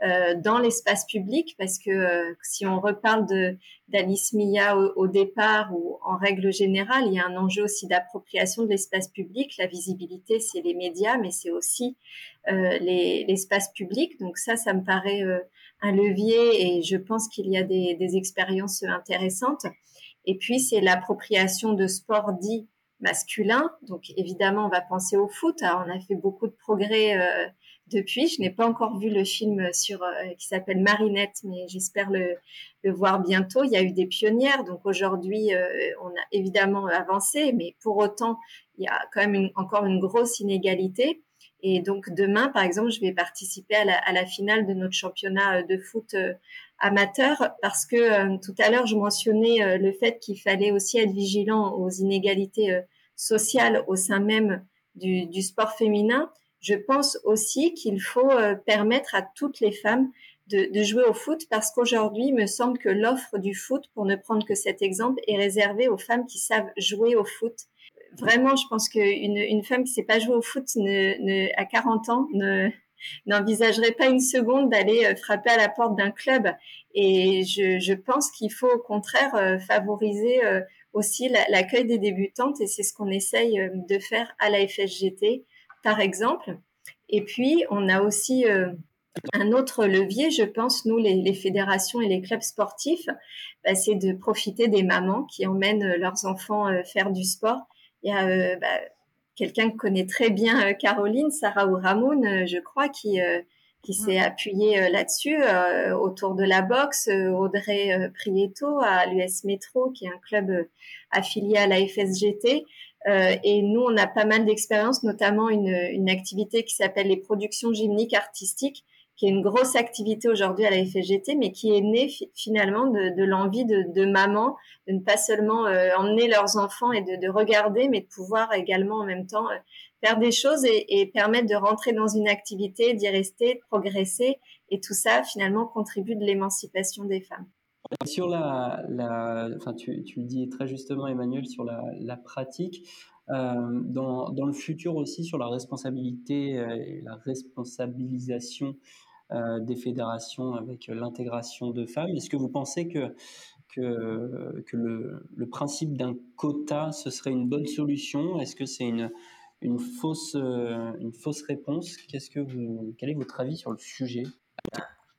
euh, dans l'espace public parce que euh, si on reparle de d'Alice Mia au, départ ou en règle générale, il y a un enjeu aussi d'appropriation de l'espace public. La visibilité, c'est les médias, mais c'est aussi euh, l'espace public. Donc ça, ça me paraît euh, un levier et je pense qu'il y a des, des expériences intéressantes. Et puis, c'est l'appropriation de sports dits masculins. Donc évidemment, on va penser au foot. Alors, on a fait beaucoup de progrès depuis. Je n'ai pas encore vu le film sur euh, qui s'appelle Marinette, mais j'espère le, le, voir bientôt. Il y a eu des pionnières, donc aujourd'hui, euh, on a évidemment avancé, mais pour autant, il y a quand même encore une grosse inégalité. Et donc demain, par exemple, je vais participer à la, à la finale de notre championnat euh, de foot amateur parce que tout à l'heure, je mentionnais le fait qu'il fallait aussi être vigilant aux inégalités sociales au sein même du, du sport féminin je pense aussi qu'il faut euh, permettre à toutes les femmes de, jouer au foot parce qu'aujourd'hui, il me semble que l'offre du foot, pour ne prendre que cet exemple, est réservée aux femmes qui savent jouer au foot. Vraiment, je pense qu'une une femme qui ne sait pas jouer au foot ne, à 40 ans ne, n'envisagerait pas une seconde d'aller euh, frapper à la porte d'un club. Et je, pense qu'il faut au contraire euh, favoriser aussi l'accueil des débutantes et c'est ce qu'on essaye de faire à la FSGT par exemple. Et puis, on a aussi euh, un autre levier, je pense, nous, les, fédérations et les clubs sportifs, bah, c'est de profiter des mamans qui emmènent leurs enfants euh, faire du sport. Il y a euh, bah, quelqu'un que connaît très bien Caroline, Sarah ou Ramon, je crois, qui, qui s'est appuyée là-dessus autour de la boxe. Audrey Prieto à l'US Métro, qui est un club affilié à la FSGT. Euh, et nous, on a pas mal d'expériences, notamment une, une, activité qui s'appelle les productions gymniques artistiques, qui est une grosse activité aujourd'hui à la FSGT, mais qui est née finalement de, de l'envie de, de mamans de ne pas seulement euh, emmener leurs enfants et de, de, regarder, mais de pouvoir également en même temps euh, faire des choses et, et, permettre de rentrer dans une activité, d'y rester, de progresser. Et tout ça, finalement, contribue de l'émancipation des femmes. Sur la, enfin, tu, le dis très justement, Emmanuel, sur la, pratique, euh, dans, le futur aussi, sur la responsabilité euh, et la responsabilisation euh, des fédérations avec l'intégration de femmes, est-ce que vous pensez que, que, le, principe d'un quota, ce serait une bonne solution? Est-ce que c'est une, une, fausse, une fausse réponse? Qu'est-ce que vous, Quel est votre avis sur le sujet?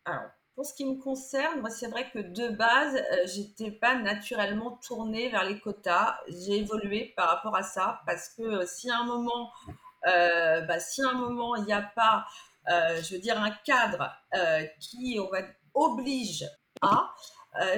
Alors, pour ce qui me concerne, moi, c'est vrai que de base, euh, j'étais pas naturellement tournée vers les quotas. J'ai évolué par rapport à ça parce que euh, si à un moment, euh, bah, si à un moment il n'y a pas, je veux dire, un cadre qui on va, oblige à,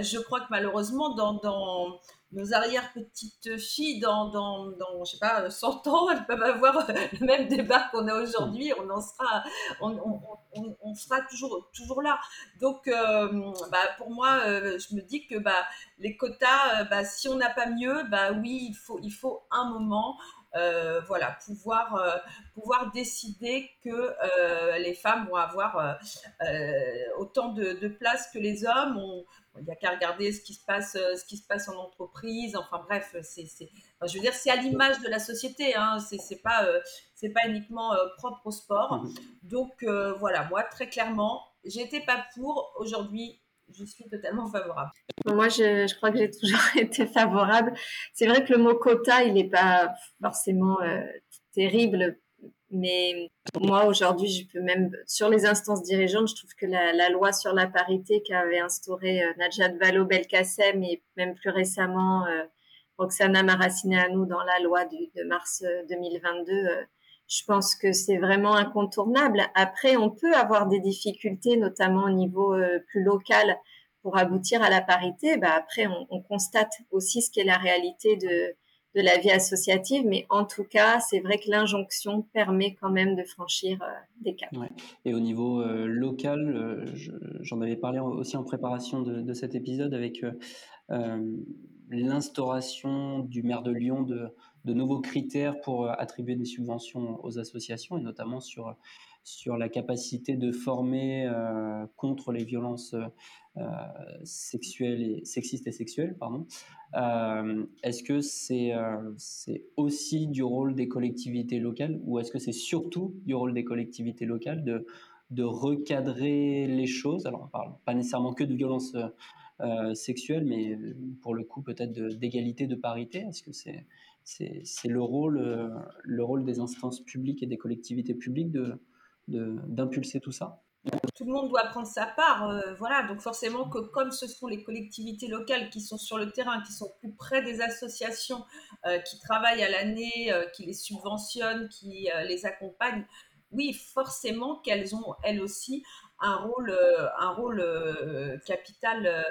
je crois que malheureusement, dans nos arrière-petites filles, dans, dans, dans, je sais pas, 100 ans, elles peuvent avoir le même débat qu'on a aujourd'hui. On en sera, on, on, on, sera toujours, toujours là. Donc, euh, bah, pour moi, euh, je me dis que bah, les quotas, euh, bah, si on n'a pas mieux, bah oui, il faut, il faut un moment. Voilà, pouvoir, pouvoir décider que les femmes vont avoir autant de, de, place que les hommes. On, il n'y a qu'à regarder ce qui se passe, euh, ce qui se passe en entreprise. Enfin bref, c'est, je veux dire, c'est à l'image de la société. Hein, c'est, pas, euh, c'est pas uniquement euh, propre au sport. Mmh. Donc voilà, moi très clairement, j'étais pas pour. Aujourd'hui, je suis totalement favorable. Moi, je, crois que j'ai toujours été favorable. C'est vrai que le mot quota, il n'est pas forcément terrible mais moi, aujourd'hui, je peux même, sur les instances dirigeantes, je trouve que la, loi sur la parité qu'avait instaurée euh, Najat Vallaud-Belkacem et même plus récemment euh, Roxana Maracineanu dans la loi de mars 2022, euh, euh, je pense que c'est vraiment incontournable. Après, on peut avoir des difficultés, notamment au niveau euh, plus local, pour aboutir à la parité. Bah, après, on, on constate aussi ce qu'est la réalité de de la vie associative, mais en tout cas, c'est vrai que l'injonction permet quand même de franchir euh, des caps. Et au niveau euh, local, j'en avais parlé aussi en préparation de, cet épisode avec l'instauration du maire de Lyon de, de nouveaux critères pour attribuer des subventions aux associations et notamment sur sur la capacité de former euh, contre les violences euh, sexuelles et sexistes et sexuelles. Pardon. Euh, est-ce que c'est c'est aussi du rôle des collectivités locales ou est-ce que c'est surtout du rôle des collectivités locales de, de recadrer les choses? Alors on parle pas nécessairement que de violences sexuelles, mais pour le coup peut-être d'égalité, de, parité. Est-ce que c'est c'est le rôle, le rôle des instances publiques et des collectivités publiques de, d'impulser tout ça tout le monde doit prendre sa part, euh, voilà. Donc forcément que comme ce sont les collectivités locales qui sont sur le terrain, qui sont plus près des associations, euh, qui travaillent à l'année, euh, qui les subventionnent, qui les accompagnent, oui, forcément qu'elles ont elles aussi un rôle, euh, un rôle euh, capital euh,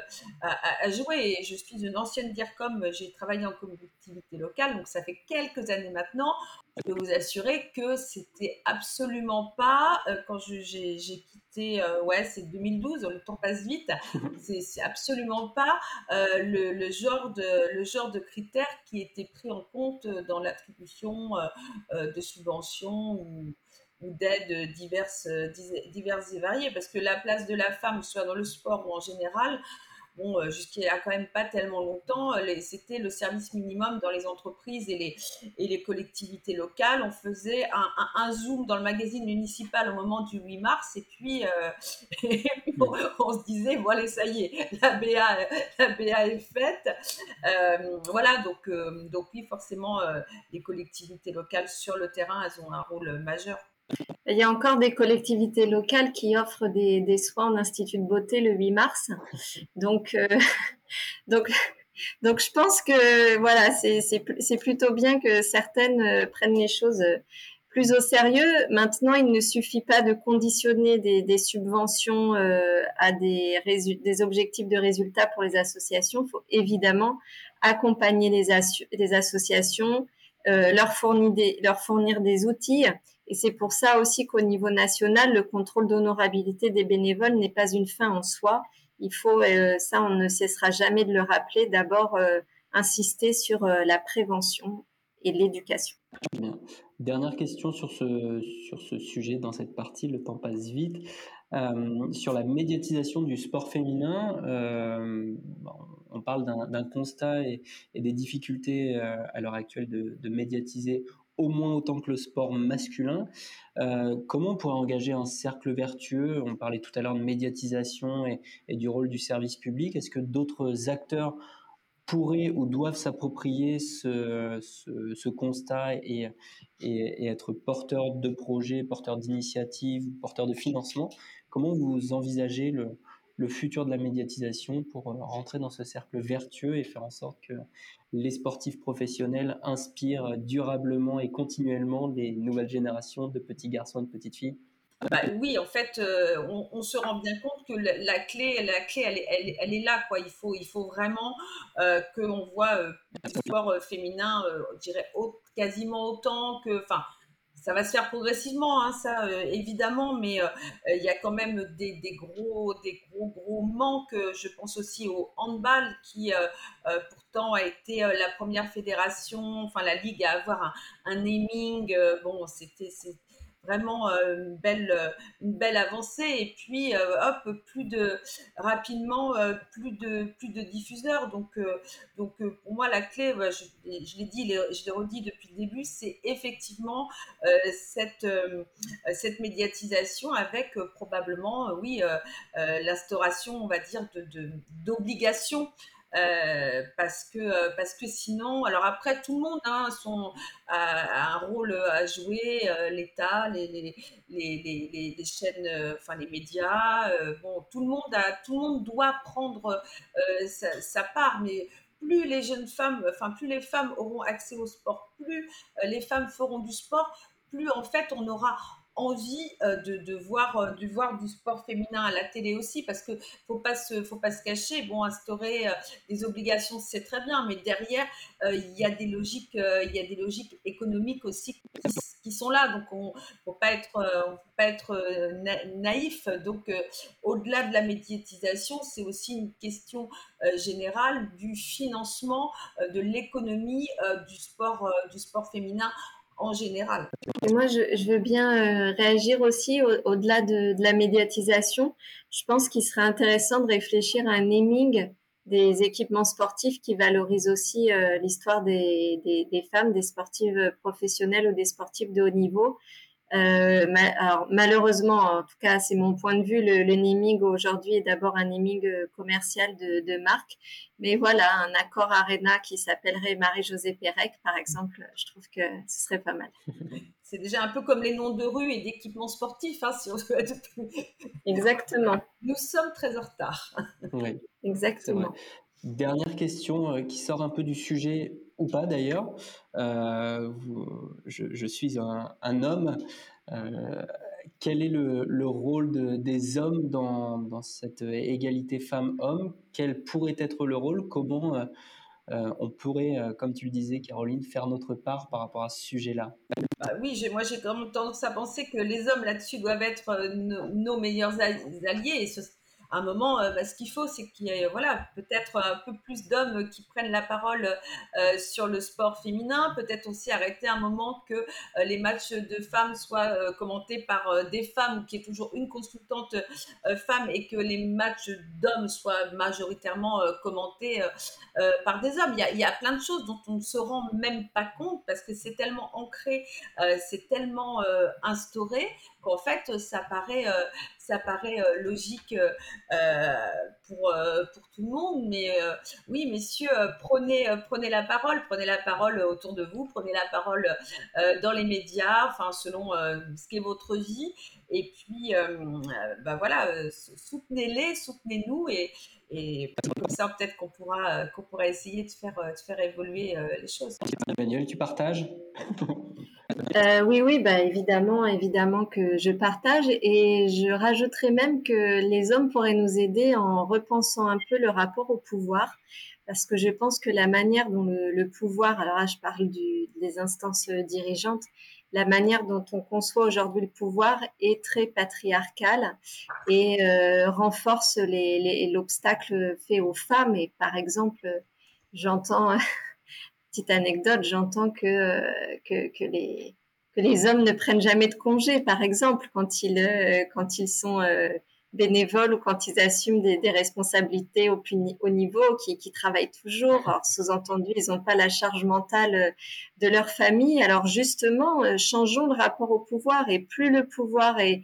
à, jouer. Et je suis une ancienne DIRCOM, j'ai travaillé en collectivité locale, donc ça fait quelques années maintenant. Je peux vous assurer que c'était absolument pas, quand j'ai quitté, ouais, c'est 2012, le temps passe vite, c'est absolument pas le, genre de, le genre de critères qui était pris en compte dans l'attribution de subventions ou ou d'aides diverses, diverses et variées, parce que la place de la femme, soit dans le sport ou en général, bon, euh, a quand même pas tellement longtemps, c'était le service minimum dans les entreprises et les, et les collectivités locales. On faisait un, un, zoom dans le magazine municipal au moment du 8 mars et puis, euh, on, se disait, voilà, ça y est, la BA, la BA est faite. Euh, voilà, donc, donc oui, forcément, les collectivités locales sur le terrain, elles ont un rôle majeur. Il y a encore des collectivités locales qui offrent des, soins en institut de beauté le 8 mars. Donc, euh, donc, donc je pense que voilà, c'est plutôt bien que certaines euh, prennent les choses euh, plus au sérieux. Maintenant, il ne suffit pas de conditionner des, subventions à des, des objectifs de résultats pour les associations. Il faut évidemment accompagner les, associations, leur, fournir leur fournir des outils et c'est pour ça aussi qu'au niveau national, le contrôle d'honorabilité des bénévoles n'est pas une fin en soi. Il faut, euh, ça, on ne cessera jamais de le rappeler, d'abord euh, insister sur euh, la prévention et l'éducation. Dernière question sur ce, sur ce sujet dans cette partie, le temps passe vite. sur la médiatisation du sport féminin, on parle d'un constat et, des difficultés à l'heure actuelle de, médiatiser au moins autant que le sport masculin. Euh, comment on pourrait engager un cercle vertueux? On parlait tout à l'heure de médiatisation et, du rôle du service public. Est-ce que d'autres acteurs pourraient ou doivent s'approprier ce, constat et, et, être porteurs de projets, porteurs d'initiatives, porteurs de financement? Comment vous envisagez le, le futur de la médiatisation pour euh, rentrer dans ce cercle vertueux et faire en sorte que les sportifs professionnels inspirent durablement et continuellement les nouvelles générations de petits garçons et de petites filles bah, oui, en fait, euh, on, se rend bien compte que la, clé, la clé, elle, est là, quoi. Il faut, il faut vraiment euh, que voit euh, le sport féminin, dirais, quasiment autant que, enfin, ça va se faire progressivement, hein, ça euh, évidemment, mais euh, il y a quand même des, gros, des gros, gros manques. Je pense aussi au handball qui euh, pourtant a été la première fédération, enfin la ligue à avoir un, un naming. bon, c'était vraiment euh, une belle, euh, une belle avancée. Et puis, euh, hop, plus de, rapidement, plus de, plus de diffuseurs. Donc, donc pour moi, la clé, je, l'ai dit, je l'ai redit depuis le début, c'est effectivement cette, cette médiatisation avec probablement, oui, l'instauration, on va dire, d'obligations. De, euh, parce que euh, parce que sinon, alors après tout le monde hein, a, un rôle à jouer, euh, l'État, les les, les, les, chaînes, enfin les médias, bon tout le monde a tout le monde doit prendre sa, sa, part, mais plus les jeunes femmes, les femmes auront accès au sport, plus les femmes feront du sport, plus en fait on aura envie de, de, voir, de voir du sport féminin à la télé aussi, parce que faut pas se, faut pas se cacher. Bon, instaurer des obligations, c'est très bien, mais derrière, il y a des logiques, il y a des logiques économiques aussi qui, sont là. Donc, on faut pas être, faut pas être naïf. Donc, au-delà de la médiatisation, c'est aussi une question générale du financement de l'économie du sport, du sport féminin en général. moi, je, veux bien euh, réagir aussi au-delà de, la médiatisation. Je pense qu'il serait intéressant de réfléchir à un naming des équipements sportifs qui valorise aussi euh, l'histoire des, des, femmes, des sportives professionnelles ou des sportifs de haut niveau. Euh, alors, malheureusement, en tout cas, c'est mon point de vue, le, le naming aujourd'hui est d'abord un naming commercial de, de, marque. Mais voilà, un accord Arena qui s'appellerait Marie-Josée Pérec, par exemple, je trouve que ce serait pas mal. C'est déjà un peu comme les noms de rues et d'équipements sportifs, hein, si on veut être Exactement. Nous sommes très en retard. Oui. Exactement. Dernière question euh, qui sort un peu du sujet ou pas d'ailleurs. Euh, je, suis un, homme. Euh, quel est le, rôle des hommes dans, cette égalité femmes-hommes? Quel pourrait être le rôle? Comment on pourrait, comme tu le disais, Caroline, faire notre part par rapport à ce sujet-là? Bah Oui, moi j'ai quand même tendance à penser que les hommes là-dessus doivent être nos, meilleurs alliés. Et ce, à un moment, euh, bah, ce qu'il faut, c'est qu'il y ait voilà, peut-être un peu plus d'hommes qui prennent la parole euh, sur le sport féminin, peut-être aussi arrêter un moment que euh, les matchs de femmes soient commentés par des femmes, y ait toujours une consultante femme, et que les matchs d'hommes soient majoritairement commentés par des hommes. Il y, a, plein de choses dont on ne se rend même pas compte parce que c'est tellement ancré, c'est tellement instauré qu'en fait, ça paraît ça paraît euh, logique euh, euh, pour, pour tout le monde. Mais oui, messieurs, prenez, prenez la parole, prenez la parole autour de vous, prenez la parole dans les médias, enfin, selon ce qu'est votre vie. Et puis, bah voilà, soutenez-les, soutenez-nous et, et comme ça, peut-être qu'on pourra, qu'on pourra essayer de faire, de faire évoluer les choses. Emmanuel, tu partages? Euh, oui, oui, bah évidemment, évidemment que je partage. Et je rajouterais même que les hommes pourraient nous aider en repensant un peu le rapport au pouvoir, parce que je pense que la manière dont le, pouvoir, alors là je parle des instances dirigeantes, la manière dont on conçoit aujourd'hui le pouvoir est très patriarcale et euh, renforce l'obstacle fait aux femmes. Et par exemple, j'entends petite anecdote, j'entends que, que, que, les, que les hommes ne prennent jamais de congé, par exemple, quand ils, euh, quand ils sont euh, bénévoles ou quand ils assument des, des responsabilités au, au niveau, qui, qui travaillent toujours. Sous-entendu, ils n'ont pas la charge mentale de leur famille. Alors, justement, changeons le rapport au pouvoir et plus le pouvoir est,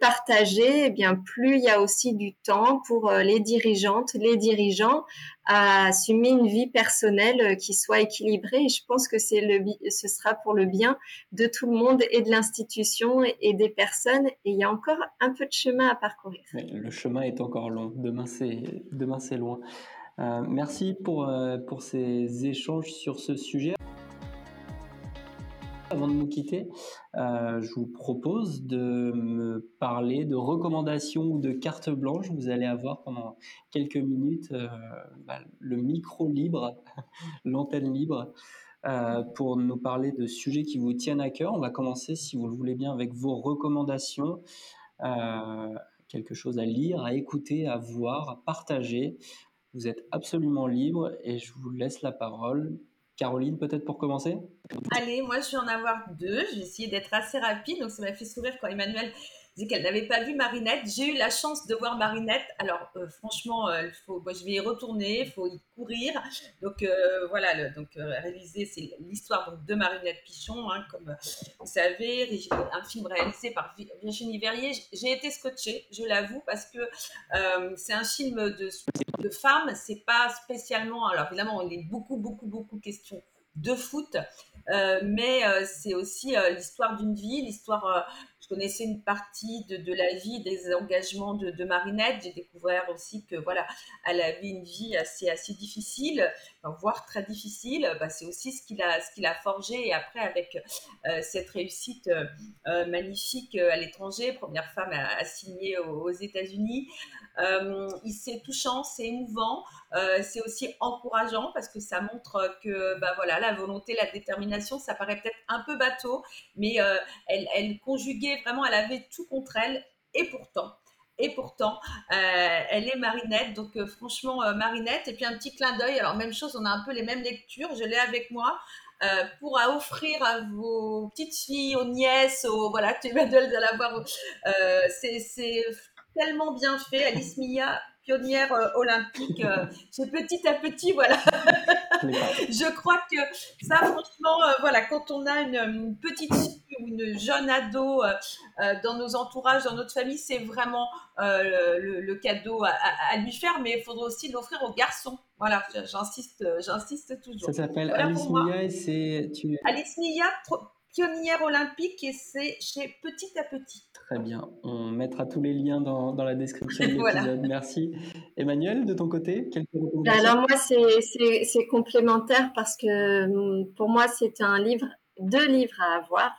partagé, eh bien plus il y a aussi du temps pour euh, les dirigeantes, les dirigeants à assumer une vie personnelle euh, qui soit équilibrée. Et je pense que c'est le, ce sera pour le bien de tout le monde et de l'institution et des personnes. Et il y a encore un peu de chemin à parcourir. Le chemin est encore long. Demain, c'est demain, c'est loin. Euh, merci pour, pour ces échanges sur ce sujet. Avant de nous quitter, euh, je vous propose de me parler de recommandations ou de cartes blanches. Vous allez avoir pendant quelques minutes euh, bah, le micro libre, l'antenne libre, euh, pour nous parler de sujets qui vous tiennent à cœur. On va commencer, si vous le voulez bien, avec vos recommandations. quelque chose à lire, à écouter, à voir, à partager. Vous êtes absolument libre et je vous laisse la parole. Caroline, peut-être pour commencer? Allez, moi je vais en avoir deux. Je vais essayer d'être assez rapide. Donc ça m'a fait sourire quand Emmanuel disait qu'elle n'avait pas vu Marinette. J'ai eu la chance de voir Marinette. Alors euh, franchement, euh, faut, moi, je vais y retourner, il faut y courir. Donc euh, voilà, donc réaliser, c'est l'histoire de Marinette Pichon, hein, comme vous savez, un film réalisé par Virginie Verrier. J'ai été scotchée, je l'avoue, parce que c'est un film de, de femmes. C'est pas spécialement. Alors évidemment, il est beaucoup, beaucoup, beaucoup question de foot, mais c'est aussi l'histoire d'une vie, l'histoire connaissais une partie de, de, la vie, des engagements de, de Marinette. J'ai découvert aussi que voilà, elle avait une vie assez assez difficile, voire très difficile. Bah, c'est aussi ce qu'il a a forgé. Et après, avec cette réussite magnifique à l'étranger, première femme à, signer aux, États-Unis. Euh, c'est touchant, c'est émouvant, euh, c'est aussi encourageant parce que ça montre que bah voilà, la volonté, la détermination, ça paraît peut-être un peu bateau, mais euh, elle, elle conjuguait vraiment, elle avait tout contre elle et pourtant, et pourtant, elle est Marinette. Donc, franchement, Marinette. Et puis, un petit clin d'œil. Alors, même chose, on a un peu les mêmes lectures. Je l'ai avec moi. pour offrir à vos petites filles, aux nièces, aux, voilà, tu es de l'avoir. c'est tellement bien fait. Alice Mia, pionnière euh, olympique, euh, c'est petit à petit, voilà. je crois que ça, franchement, euh, voilà, quand on a une, petite ou une jeune ado dans nos entourages, dans notre famille, c'est vraiment le, cadeau à, lui faire, mais il faudrait aussi l'offrir aux garçons. Voilà, j'insiste, j'insiste toujours. Ça s'appelle Alice Mia et c'est. Tu... Alice Mia, pionnière olympique et c'est chez Petit à Petit. Très bien. On mettra tous les liens dans, dans la description de l'épisode. Merci. Emmanuel, de ton côté, quelques recommandations Alors moi, c'est complémentaire parce que hum, pour moi, c'est un livre, deux livres à avoir.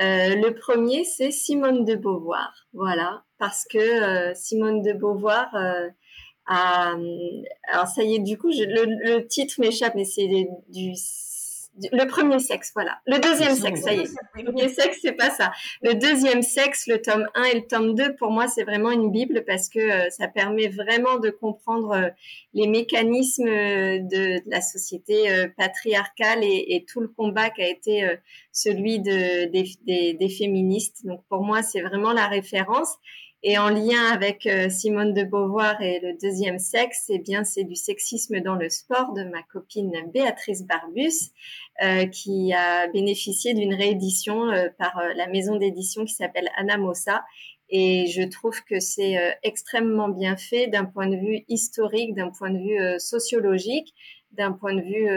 Euh, le premier, c'est Simone de Beauvoir. Voilà, parce que euh, Simone de Beauvoir euh, a... Alors ça y est, du coup, le, titre m'échappe, mais c'est du le premier sexe, voilà. Le deuxième sexe, ça y est. Le premier sexe, c'est pas ça. Le deuxième sexe, le tome 1 et le tome 2, pour moi, c'est vraiment une Bible parce que euh, ça permet vraiment de comprendre euh, les mécanismes euh, de, la société patriarcale et, tout le combat qui a été celui de, des, des féministes. Donc, pour moi, c'est vraiment la référence. Et en lien avec euh, Simone de Beauvoir et le deuxième sexe, eh bien, c'est du sexisme dans le sport de ma copine Béatrice Barbus, euh, qui a bénéficié d'une réédition euh, par la maison d'édition qui s'appelle Anamosa. Et je trouve que c'est extrêmement bien fait d'un point de vue historique, d'un point de vue sociologique, d'un point de vue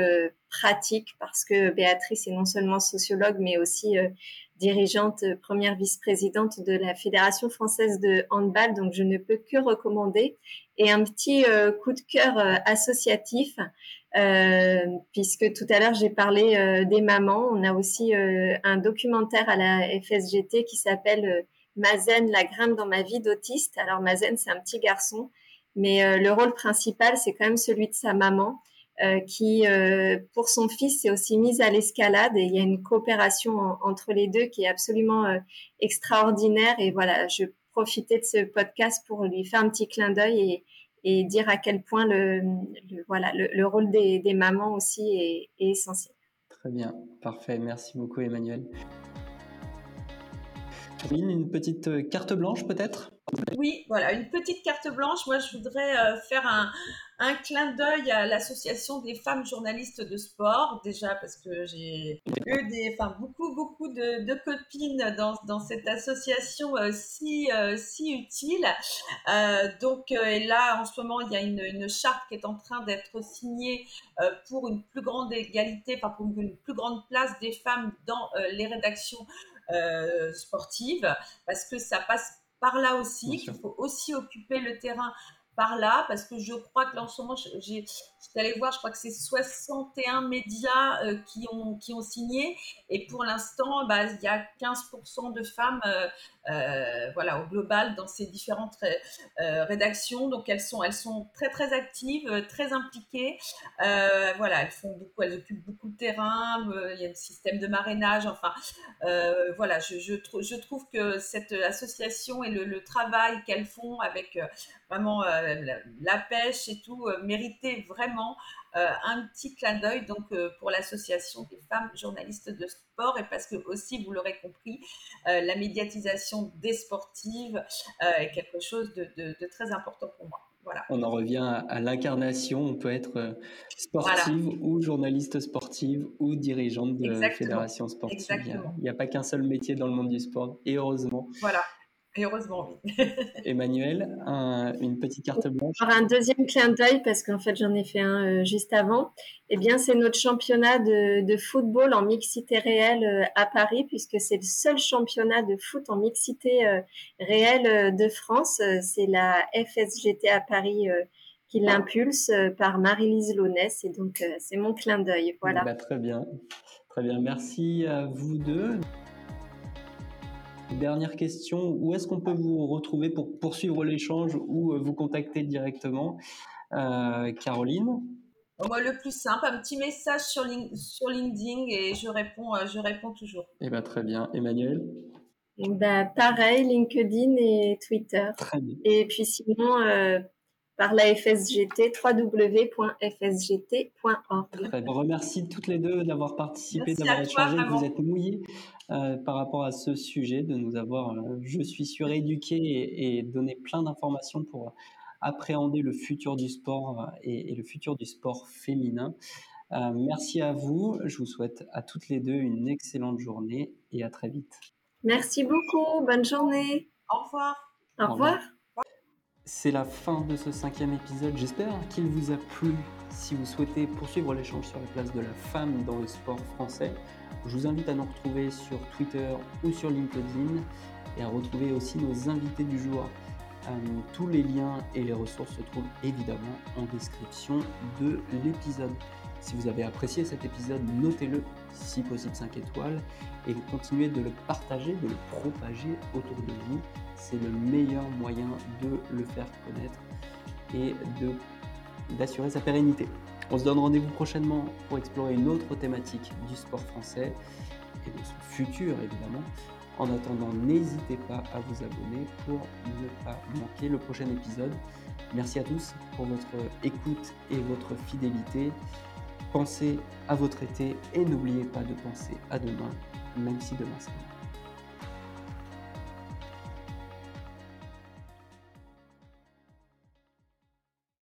pratique, parce que Béatrice est non seulement sociologue, mais aussi dirigeante, euh, première vice-présidente de la Fédération française de handball, donc je ne peux que recommander. Et un petit euh, coup de cœur euh, associatif, puisque tout à l'heure j'ai parlé des mamans. On a aussi un documentaire à la FSGT qui s'appelle Mazen, la grimpe dans ma vie d'autiste. Alors Mazen, c'est un petit garçon, mais le rôle principal, c'est quand même celui de sa maman. Euh, qui, euh, pour son fils, s'est aussi mise à l'escalade et il y a une coopération entre les deux qui est absolument euh, extraordinaire. Et voilà, je profitais de ce podcast pour lui faire un petit clin d'œil et, et dire à quel point le, voilà, le, rôle des, des, mamans aussi est, est essentiel. Très bien, parfait. Merci beaucoup, Emmanuel. Une petite carte blanche peut-être? Oui, voilà, une petite carte blanche. Moi, je voudrais faire un, un clin d'œil à l'association des femmes journalistes de sport, déjà parce que j'ai eu des, enfin, beaucoup, beaucoup de, copines dans, dans, cette association euh, si, euh, si utile. Euh, donc, et là, en ce moment, il y a une, une charte qui est en train d'être signée pour une plus grande égalité, enfin, pour une plus grande place des femmes dans les rédactions sportives, parce que ça passe par là aussi, qu'il faut aussi occuper le terrain par là, parce que je crois que là en ce moment, j'ai, j'étais allée voir, je crois que c'est 61 médias euh, qui, ont, qui ont signé, et pour l'instant, bah, il y a 15% de femmes euh, euh, voilà, au global dans ces différentes rédactions. Donc elles sont, très très actives, très impliquées. voilà, elles occupent beaucoup de terrain. il y a un système de marrainage. Enfin, voilà, je, trouve que cette association et le, travail qu'elles font avec vraiment la, pêche et tout méritait vraiment euh, un petit clin d'œil donc euh, pour l'association des femmes journalistes de sport et parce que aussi vous l'aurez compris euh, la médiatisation des sportives est quelque chose de, très important pour moi. Voilà. On en revient à, l'incarnation. On peut être sportive ou journaliste sportive ou dirigeante de fédération sportive. Il n'y a, a, pas qu'un seul métier dans le monde du sport, et heureusement. Voilà. Et heureusement, oui. Emmanuel, une petite carte blanche. Alors un deuxième clin d'œil, parce qu'en fait j'en ai fait un euh, juste avant. Eh bien, c'est notre championnat de, football en mixité réelle euh, à Paris, puisque c'est le seul championnat de foot en mixité euh, réelle de France. C'est la FSGT à Paris qui l'impulse par Marie-Lise Launès. Et donc, c'est mon clin d'œil. Voilà. Bah, très bien. Très bien. Merci à vous deux. Dernière question, où est-ce qu'on peut vous retrouver pour poursuivre l'échange ou euh, vous contacter directement euh, Caroline? Moi, le plus simple, un petit message sur, sur LinkedIn et je réponds, euh, je réponds toujours. Eh ben, très bien. Emmanuel? Bah, Pareil, LinkedIn et Twitter. Très bien. Et puis sinon, par la FSGT, www.fsgt.org. Je remercie toutes les deux d'avoir participé, d'avoir échangé. Vous êtes mouillés euh, par rapport à ce sujet, de nous avoir, euh, je suis sûr, éduqués et, donné plein d'informations pour appréhender le futur du sport euh, et, le futur du sport féminin. merci à vous. Je vous souhaite à toutes les deux une excellente journée et à très vite. Merci beaucoup. Bonne journée. Au revoir. Au revoir. C'est la fin de ce cinquième épisode. J'espère qu'il vous a plu. Si vous souhaitez poursuivre l'échange sur la place de la femme dans le sport français, je vous invite à nous retrouver sur Twitter ou sur LinkedIn et à retrouver aussi nos invités du jour. Euh, tous les liens et les ressources se trouvent évidemment en description de l'épisode. Si vous avez apprécié cet épisode, notez-le, si possible 5 étoiles, et continuez de le partager, de le propager autour de vous. C'est le meilleur moyen de le faire connaître et d'assurer sa pérennité. On se donne rendez-vous prochainement pour explorer une autre thématique du sport français et de son futur évidemment. En attendant, n'hésitez pas à vous abonner pour ne pas manquer le prochain épisode. Merci à tous pour votre écoute et votre fidélité. Pensez à votre été et n'oubliez pas de penser à demain, même si demain c'est.